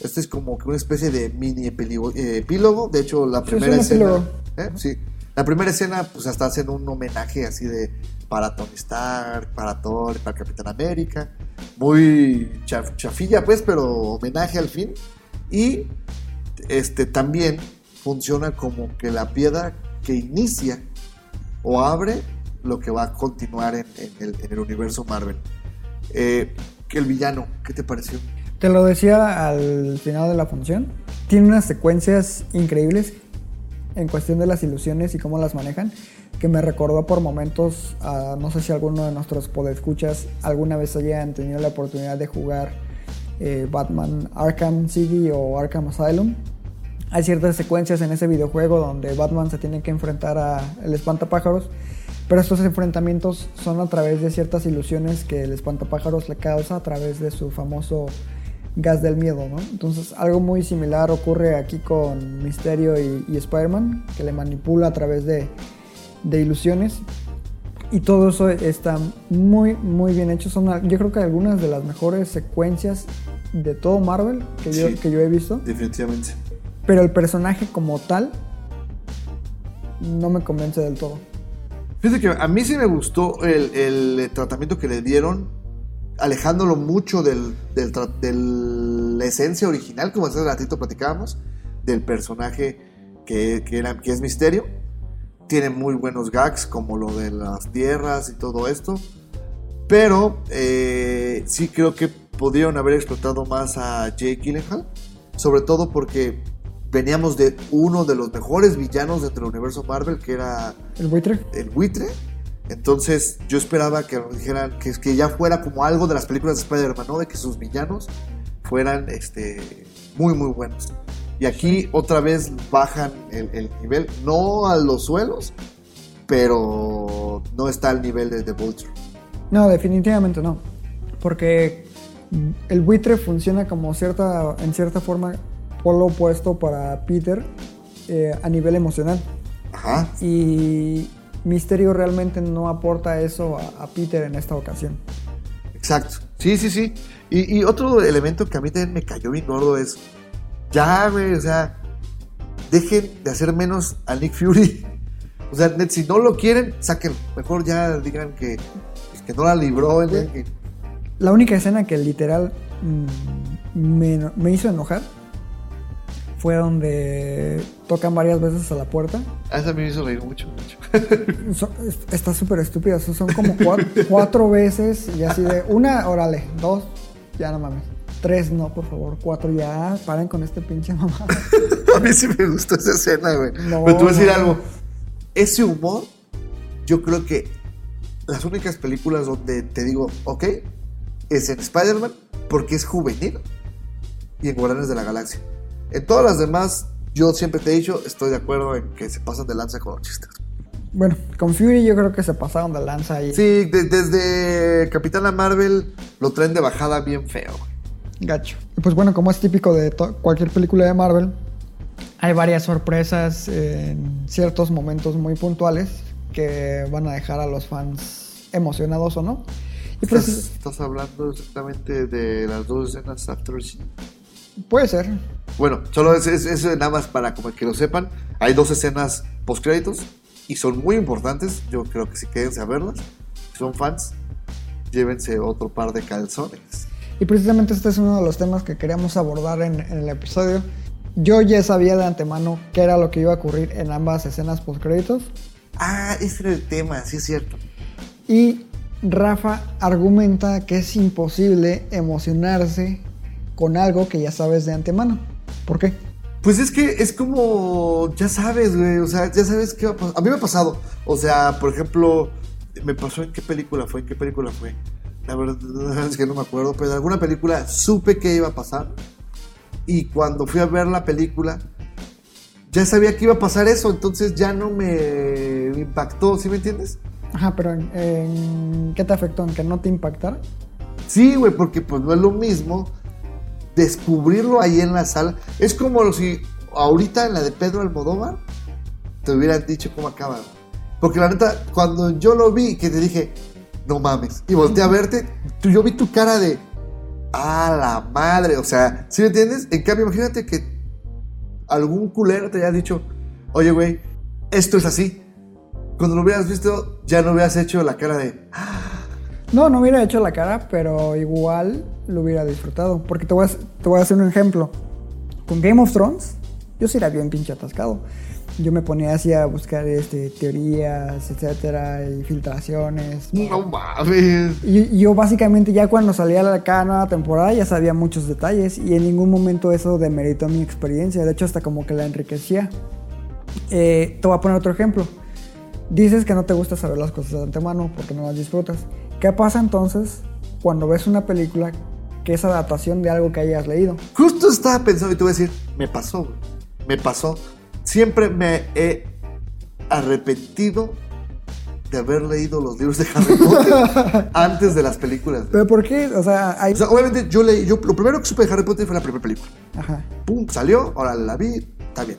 [SPEAKER 8] Este es como que una especie de mini epílogo. De hecho, la
[SPEAKER 9] Sí, es
[SPEAKER 8] primera escena. ¿eh? Sí. La primera escena, pues hasta hacen un homenaje así de para Tony Stark, para Thor, para Capitán América. Muy chaf- chafilla, pues, pero homenaje al fin. Y este también funciona como que la piedra que inicia o abre lo que va a continuar en, en el, en el universo Marvel. Eh, que el villano, ¿qué te pareció?
[SPEAKER 9] Te lo decía al final de la función. Tiene unas secuencias increíbles en cuestión de las ilusiones y cómo las manejan, que me recordó por momentos, no sé si alguno de nuestros podescuchas alguna vez hayan tenido la oportunidad de jugar eh, Batman Arkham City o Arkham Asylum. Hay ciertas secuencias en ese videojuego donde Batman se tiene que enfrentar a el espantapájaros, pero estos enfrentamientos son a través de ciertas ilusiones que el espantapájaros le causa a través de su famoso gas del miedo, ¿no? Entonces algo muy similar ocurre aquí con Misterio y, y Spider-Man, que le manipula a través de, de ilusiones. Y todo eso está muy, muy bien hecho. Son, yo creo que algunas de las mejores secuencias de todo Marvel que yo,
[SPEAKER 8] Sí.
[SPEAKER 9] que yo he visto.
[SPEAKER 8] Definitivamente.
[SPEAKER 9] Pero el personaje como tal no me convence del todo.
[SPEAKER 8] Fíjate que a mí sí me gustó el, el tratamiento que le dieron, alejándolo mucho del, del la esencia original, como hace ratito platicábamos, del personaje que, que, era, que es Misterio. Tiene muy buenos gags, como lo de las tierras y todo esto. Pero eh, sí creo que podrían haber explotado más a Jake Gyllenhaal, sobre todo porque veníamos de uno de los mejores villanos dentro del universo Marvel, que era
[SPEAKER 9] El buitre.
[SPEAKER 8] el buitre. Entonces yo esperaba que nos dijeran que, que ya fuera como algo de las películas de Spider-Man, ¿no? De que sus villanos fueran este, muy, muy buenos. Y aquí otra vez bajan el, el nivel, no a los suelos, pero no está al nivel de The Vulture.
[SPEAKER 9] No, definitivamente no. Porque el buitre funciona como cierta, en cierta forma, polo opuesto para Peter eh, a nivel emocional.
[SPEAKER 8] Ajá.
[SPEAKER 9] Y Misterio realmente no aporta eso a, a Peter en esta ocasión.
[SPEAKER 8] Exacto. Sí, sí, sí. Y, y otro elemento que a mí también me cayó bien gordo es, ya, güey, o sea, dejen de hacer menos a Nick Fury. *laughs* O sea, net, si no lo quieren, saquen. Mejor ya digan que, pues, que no la libró. que-
[SPEAKER 9] La única escena que literal mm, me, me hizo enojar fue donde tocan varias veces a la puerta.
[SPEAKER 8] a esa me hizo reír mucho, mucho. *laughs*
[SPEAKER 9] Está súper estúpida. so- Son como cuatro, *laughs* cuatro veces y así de una, órale, dos, ya no mames. Tres, no, por favor. Cuatro, ya paren con este pinche mamá. *laughs*
[SPEAKER 8] a mí sí me gustó esa escena, güey.
[SPEAKER 9] No,
[SPEAKER 8] Pero te voy a decir algo. Ese humor, yo creo que las únicas películas donde te digo, ok, es en Spider-Man porque es juvenil y en Guardianes de la Galaxia. En todas las demás, yo siempre te he dicho, estoy de acuerdo en que se pasan de lanza con los chistes.
[SPEAKER 9] Bueno, con Fury yo creo que se pasaron de lanza ahí.
[SPEAKER 8] Sí, de- desde Capitana Marvel lo traen de bajada bien feo.
[SPEAKER 9] Gacho. Y pues bueno, como es típico de cualquier película de Marvel, hay varias sorpresas en ciertos momentos muy puntuales que van a dejar a los fans emocionados o no. Y
[SPEAKER 8] ¿Estás,
[SPEAKER 9] pues
[SPEAKER 8] estás hablando exactamente de las dos escenas after scene?
[SPEAKER 9] puede ser.
[SPEAKER 8] Bueno, solo es, es- es nada más para como que lo sepan. Hay dos escenas post créditos y son muy importantes. Yo creo que si quédense a verlas, si son fans, llévense otro par de calzones.
[SPEAKER 9] Y precisamente este es uno de los temas que queríamos abordar en, en el episodio. Yo ya sabía de antemano qué era lo que iba a ocurrir en ambas escenas post créditos.
[SPEAKER 8] Ah, ese era el tema, sí es cierto.
[SPEAKER 9] Y Rafa argumenta que es imposible emocionarse con algo que ya sabes de antemano. ¿Por qué?
[SPEAKER 8] Pues es que es como, ya sabes, güey, o sea, ya sabes qué va a pasar. A mí me ha pasado, o sea, por ejemplo, me pasó en qué película fue, en qué película fue. La verdad es que no me acuerdo, pero en alguna película supe que iba a pasar. Y cuando fui a ver la película, ya sabía que iba a pasar eso, entonces ya no me impactó, ¿sí me entiendes?
[SPEAKER 9] Ajá, pero ¿en, en qué te afectó? ¿En que no te impactara?
[SPEAKER 8] Sí, güey, porque pues no es lo mismo descubrirlo ahí en la sala. Es como si ahorita en la de Pedro Almodóvar te hubieran dicho cómo acaba. Porque la neta, cuando yo lo vi, que te dije, no mames, y volteé a verte, tú- yo vi tu cara de, a la madre, o sea, ¿sí me entiendes? En cambio, imagínate que algún culero te haya dicho, oye, güey, esto es así. Cuando lo hubieras visto, ya no hubieras hecho la cara de,
[SPEAKER 9] No, no hubiera hecho la cara, pero igual lo hubiera disfrutado. Porque te voy a, te voy a hacer un ejemplo. Con Game of Thrones, yo sí era bien pinche atascado. Yo me ponía así a buscar este, teorías, etcétera, y filtraciones.
[SPEAKER 8] no mames.
[SPEAKER 9] Y yo básicamente ya cuando salía la cada nueva temporada ya sabía muchos detalles y en ningún momento eso demeritó mi experiencia. De hecho, hasta como que la enriquecía. Eh, te voy a poner otro ejemplo. Dices que no te gusta saber las cosas de antemano porque no las disfrutas. ¿Qué pasa entonces cuando ves una película que es adaptación de algo que hayas leído?
[SPEAKER 8] Justo estaba pensando y te voy a decir, me pasó, güey. Me pasó. Siempre me he arrepentido de haber leído los libros de Harry Potter *laughs* antes de las películas. güey.
[SPEAKER 9] ¿Pero por qué? O sea, hay...
[SPEAKER 8] O sea, obviamente yo leí, yo lo primero que supe de Harry Potter fue la primera película.
[SPEAKER 9] Ajá.
[SPEAKER 8] Pum, salió, ahora la vi, está bien.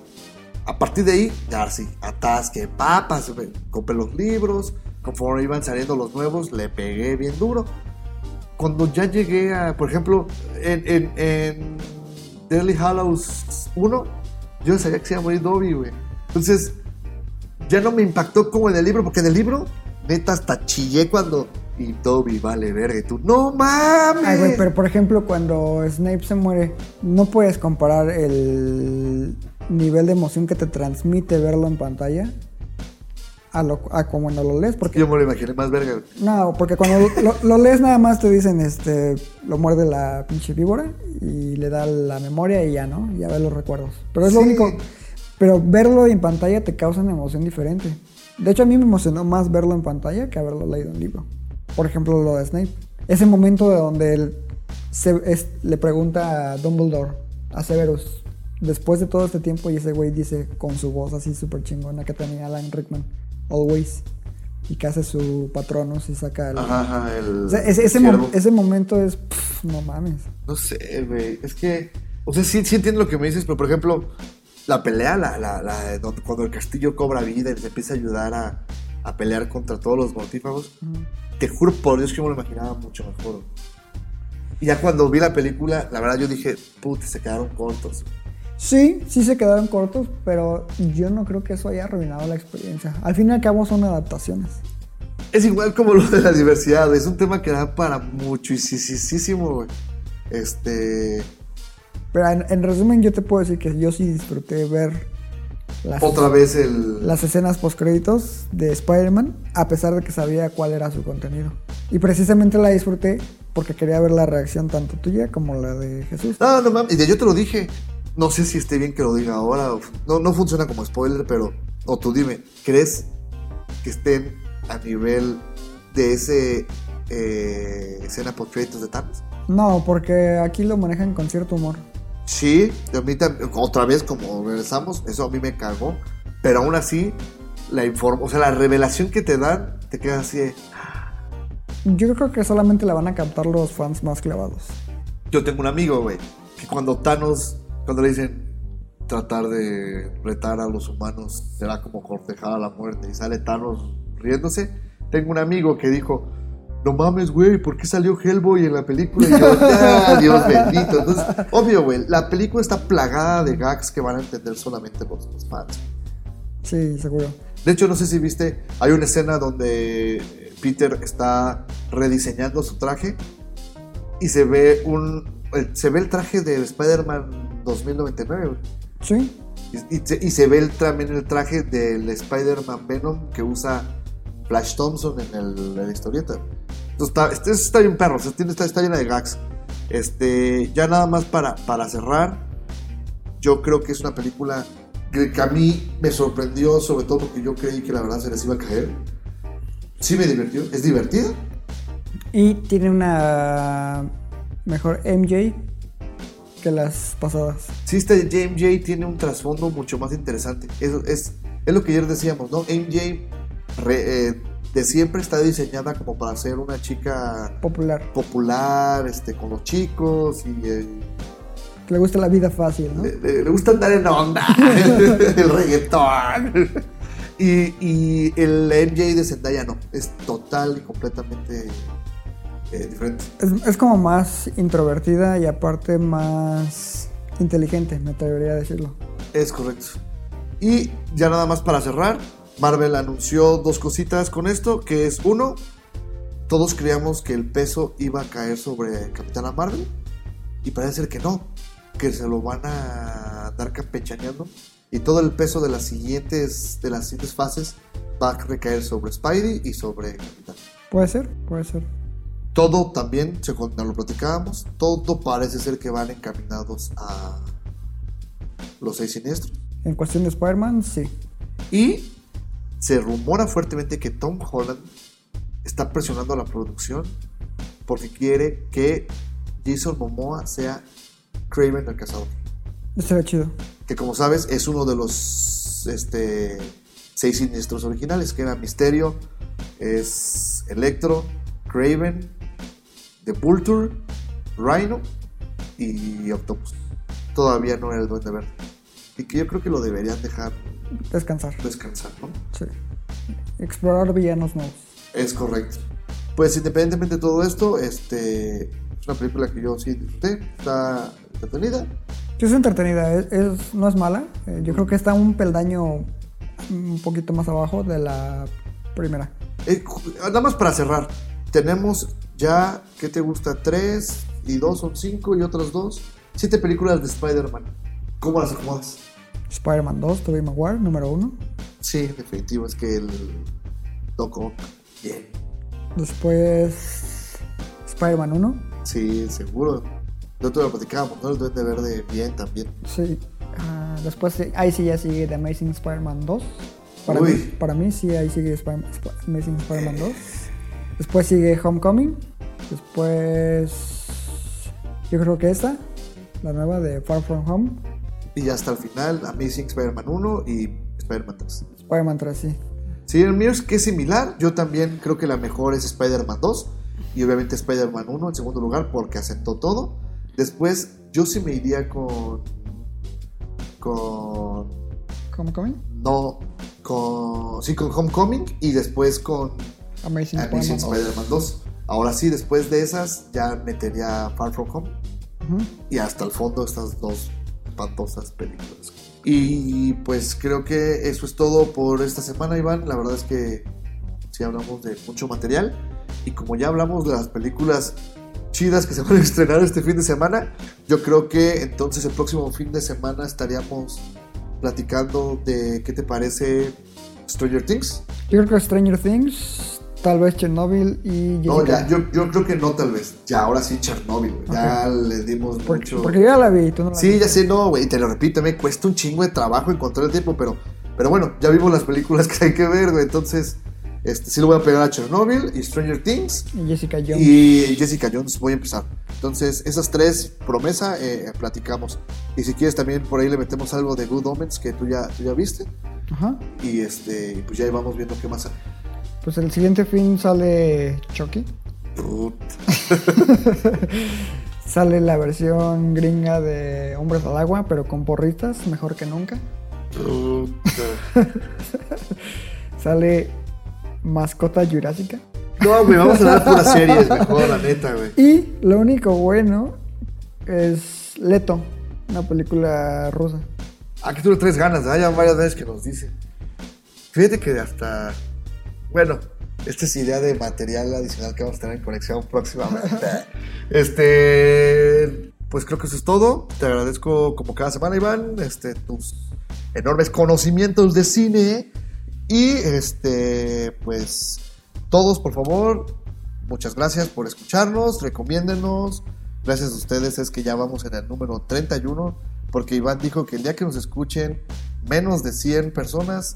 [SPEAKER 8] A partir de ahí, ya sí, atasque, papas, compré los libros, conforme iban saliendo los nuevos, le pegué bien duro. Cuando ya llegué a, por ejemplo, en, en, en Deadly Hallows 1, yo sabía que se iba a morir Dobby, güey. Entonces, ya no me impactó como en el libro, porque en el libro, neta, hasta chillé cuando... Y Dobby, vale, verga, y tú, ¡no mames!
[SPEAKER 9] Ay, güey, pero por ejemplo, cuando Snape se muere, no puedes comparar el nivel de emoción que te transmite verlo en pantalla a, lo, a como cuando lo lees, porque
[SPEAKER 8] Yo me lo imaginé más verga,
[SPEAKER 9] no, porque cuando lo, lo lees nada más te dicen, este, lo muerde la pinche víbora y le da la memoria y ya, ¿no? Ya ves los recuerdos. Pero es lo único. Pero verlo en pantalla te causa una emoción diferente. De hecho, a mí me emocionó más verlo en pantalla que haberlo leído en libro. Por ejemplo, lo de Snape. Ese momento de donde él se- es- le pregunta a Dumbledore, a Severus, después de todo este tiempo, y ese güey dice con su voz así súper chingona que tenía Alan Rickman, Always, y que hace su patronus y saca el...
[SPEAKER 8] Ajá, ajá, el.
[SPEAKER 9] O sea, ese, ese, mo-
[SPEAKER 8] ciervo.
[SPEAKER 9] ese momento es... pff, no mames.
[SPEAKER 8] No sé, güey. Es que. O sea, sí, sí entiendo lo que me dices, pero por ejemplo, la pelea, la, la, la cuando el castillo cobra vida y les empieza a ayudar a, a pelear contra todos los mortífagos, te juro por Dios que me lo imaginaba mucho mejor. Y ya cuando vi la película, la verdad yo dije, puta, se quedaron cortos.
[SPEAKER 9] Sí, sí se quedaron cortos, pero yo no creo que eso haya arruinado la experiencia. Al fin y al cabo son adaptaciones.
[SPEAKER 8] Es igual como lo de la diversidad, es un tema que da para muchísimo, güey. Este.
[SPEAKER 9] Pero en, en resumen yo te puedo decir que yo sí disfruté ver las,
[SPEAKER 8] Otra vez el.
[SPEAKER 9] las escenas postcréditos de Spider-Man, a pesar de que sabía cuál era su contenido. Y precisamente la disfruté porque quería ver la reacción tanto tuya como la de Jesús.
[SPEAKER 8] No, no mames. Y de yo te lo dije. No sé si esté bien que lo diga ahora. No, no funciona como spoiler, pero. O tú dime, ¿crees que estén a nivel de ese eh, escena post créditos de Thanos.
[SPEAKER 9] No, porque aquí lo manejan con cierto humor.
[SPEAKER 8] Sí, a mí tam- otra vez como regresamos, eso a mí me cagó, pero aún así la inform o sea, la revelación que te dan te queda así de,
[SPEAKER 9] Yo creo que solamente la van a captar los fans más clavados.
[SPEAKER 8] Yo tengo un amigo, güey, que cuando Thanos, cuando le dicen tratar de retar a los humanos será como cortejar a la muerte y sale Thanos riéndose, tengo un amigo que dijo, no mames, güey, ¿por qué salió Hellboy en la película? Y yo, "Ah, Dios bendito. Entonces, obvio, güey, la película está plagada de gags que van a entender solamente los, los fans.
[SPEAKER 9] Sí, seguro.
[SPEAKER 8] De hecho, no sé si viste, hay una escena donde Peter está rediseñando su traje y se ve un se ve el traje de Spider-Man 2099 güey.
[SPEAKER 9] Sí.
[SPEAKER 8] y, y se, y se ve el, también el traje del Spider-Man Venom que usa Flash Thompson en, el, en la historieta. Entonces, está, este- está bien perro, está, está llena de gags. Este, ya nada más para, para cerrar, yo creo que es una película que, que a mí me sorprendió, sobre todo porque yo creí que la verdad se les iba a caer. Sí me divirtió, es divertida.
[SPEAKER 9] Y tiene una mejor MJ que las pasadas.
[SPEAKER 8] Sí, este JMJ tiene un trasfondo mucho más interesante. Eso es, es lo que ayer decíamos, ¿no? MJ re- eh, de siempre está diseñada como para ser una chica
[SPEAKER 9] Popular.
[SPEAKER 8] popular, este, con los chicos y eh,
[SPEAKER 9] le gusta la vida fácil, ¿no?
[SPEAKER 8] le, le- le gusta andar en onda, *laughs* el reggaetón. Y, y el MJ de Zendaya no, es total y completamente eh, diferente.
[SPEAKER 9] Es, es como más introvertida y aparte más inteligente, me atrevería a decirlo.
[SPEAKER 8] Es correcto. Y ya nada más para cerrar, Marvel anunció dos cositas con esto, que es uno, todos creíamos que el peso iba a caer sobre Capitana Marvel y parece ser que no, que se lo van a dar campechaneando y todo el peso de las siguientes de las siguientes fases va a recaer sobre Spidey y sobre Capitán.
[SPEAKER 9] Puede ser, puede ser.
[SPEAKER 8] Todo también, según lo platicábamos, todo parece ser que van encaminados a los seis siniestros.
[SPEAKER 9] En cuestión de Spider-Man, sí.
[SPEAKER 8] Y se rumora fuertemente que Tom Holland está presionando a la producción porque quiere que Jason Momoa sea Craven el cazador.
[SPEAKER 9] Estaría chido.
[SPEAKER 8] Que como sabes es uno de los este, seis siniestros originales, que era Misterio, es Electro, Craven, The Vulture, Rhino y Octopus. Todavía no era el Duende Verde. Y que yo creo que lo deberían dejar
[SPEAKER 9] Descansar.
[SPEAKER 8] descansar, ¿no?
[SPEAKER 9] Sí. Explorar villanos nuevos.
[SPEAKER 8] Es correcto. Pues independientemente de todo esto, este es una película que yo sí disfruté, está entretenida.
[SPEAKER 9] Sí, es entretenida, es, es- no es mala. Eh, yo creo que está un peldaño un poquito más abajo de la primera.
[SPEAKER 8] Eh, nada más para cerrar, tenemos ya, ¿qué te gusta? Tres y dos son cinco y otras dos, siete películas de Spider-Man. ¿Cómo las acomodas?
[SPEAKER 9] Spider-Man 2, Tobey Maguire, número 1.
[SPEAKER 8] Sí, definitivo, es que el Doc bien.
[SPEAKER 9] Después Spider-Man 1.
[SPEAKER 8] Sí, seguro. No te lo platicábamos, ¿no? El Duende Verde, bien también.
[SPEAKER 9] Sí. Ah, después ahí sí ya sigue The Amazing Spider-Man 2. Para
[SPEAKER 8] Uy.
[SPEAKER 9] mí, para mí sí, ahí sigue Spider- Amazing Spider-Man 2. Después sigue Homecoming. Después yo creo que esta, la nueva de Far From Home.
[SPEAKER 8] Y hasta el final, Amazing Spider-Man 1 y Spider-Man 3.
[SPEAKER 9] Spider-Man 3, sí.
[SPEAKER 8] Sí, el mío es que es similar. Yo también creo que la mejor es Spider-Man 2 y obviamente Spider-Man 1 en segundo lugar porque aceptó todo. Después yo sí me iría con con
[SPEAKER 9] Homecoming.
[SPEAKER 8] no con sí con Homecoming y después con
[SPEAKER 9] Amazing
[SPEAKER 8] Amazing
[SPEAKER 9] Spider-Man 2.
[SPEAKER 8] Spider-Man 2. Ahora sí, después de esas ya metería Far From Home y hasta el fondo estas dos espantosas películas. Y pues creo que eso es todo por esta semana, Iván. La verdad es que sí hablamos de mucho material. Y como ya hablamos de las películas chidas que se van a *laughs* estrenar este fin de semana, yo creo que entonces el próximo fin de semana estaríamos platicando de qué te parece Stranger Things.
[SPEAKER 9] Yo creo que Stranger Things, tal vez Chernobyl y
[SPEAKER 8] No,
[SPEAKER 9] Jessica.
[SPEAKER 8] ya, yo, yo creo que no tal vez. Ya, ahora sí Chernobyl. güey. Ya le dimos
[SPEAKER 9] porque,
[SPEAKER 8] mucho...
[SPEAKER 9] porque yo ya la vi, tú no la
[SPEAKER 8] Sí, ya sé, no, güey, te lo repito, me cuesta un chingo de trabajo encontrar el tiempo, pero, pero bueno, ya vimos las películas *laughs* que hay que ver, güey, entonces, Este, sí le voy a pegar a Chernobyl y Stranger Things.
[SPEAKER 9] Y Jessica Jones.
[SPEAKER 8] Y Jessica Jones, voy a empezar. Entonces, esas tres, promesa, eh, platicamos. Y si quieres también por ahí le metemos algo de Good Omens que tú ya, tú ya viste.
[SPEAKER 9] Ajá.
[SPEAKER 8] Y este, pues ya vamos viendo qué más.
[SPEAKER 9] Pues el siguiente fin sale Chucky. *laughs* Sale la versión gringa de Hombres al Agua, pero con porritas, mejor que nunca. *laughs* Sale Mascota Jurásica.
[SPEAKER 8] No, güey, vamos a dar puras *laughs* series mejor, la neta, güey.
[SPEAKER 9] Y lo único bueno es Leto, una película rusa.
[SPEAKER 8] Aquí tú le traes ganas. Ya varias veces que nos dice. Fíjate que hasta. Bueno, esta es idea de material adicional que vamos a tener en conexión próximamente. *laughs* este. Pues creo que eso es todo. Te agradezco como cada semana, Iván, este, tus enormes conocimientos de cine. Y este, pues, todos, por favor, muchas gracias por escucharnos. Recomiéndenos. Gracias a ustedes es que ya vamos en el número 31. Porque Iván dijo que el día que nos escuchen menos de 100 personas,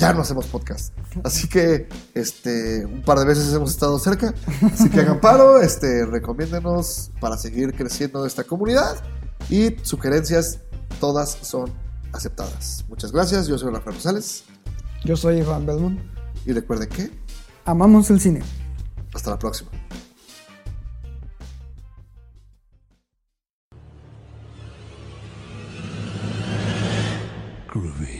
[SPEAKER 8] ya no hacemos podcast. Así que este, un par de veces hemos estado cerca. Así que hagan paro, este, recomiéndenos para seguir creciendo esta comunidad. Y sugerencias, todas son aceptadas. Muchas gracias. Yo soy Rafael Rosales.
[SPEAKER 9] Yo soy Juan Belmont.
[SPEAKER 8] Y recuerden que
[SPEAKER 9] Amamos el cine.
[SPEAKER 8] hasta la próxima.
[SPEAKER 2] Groovy.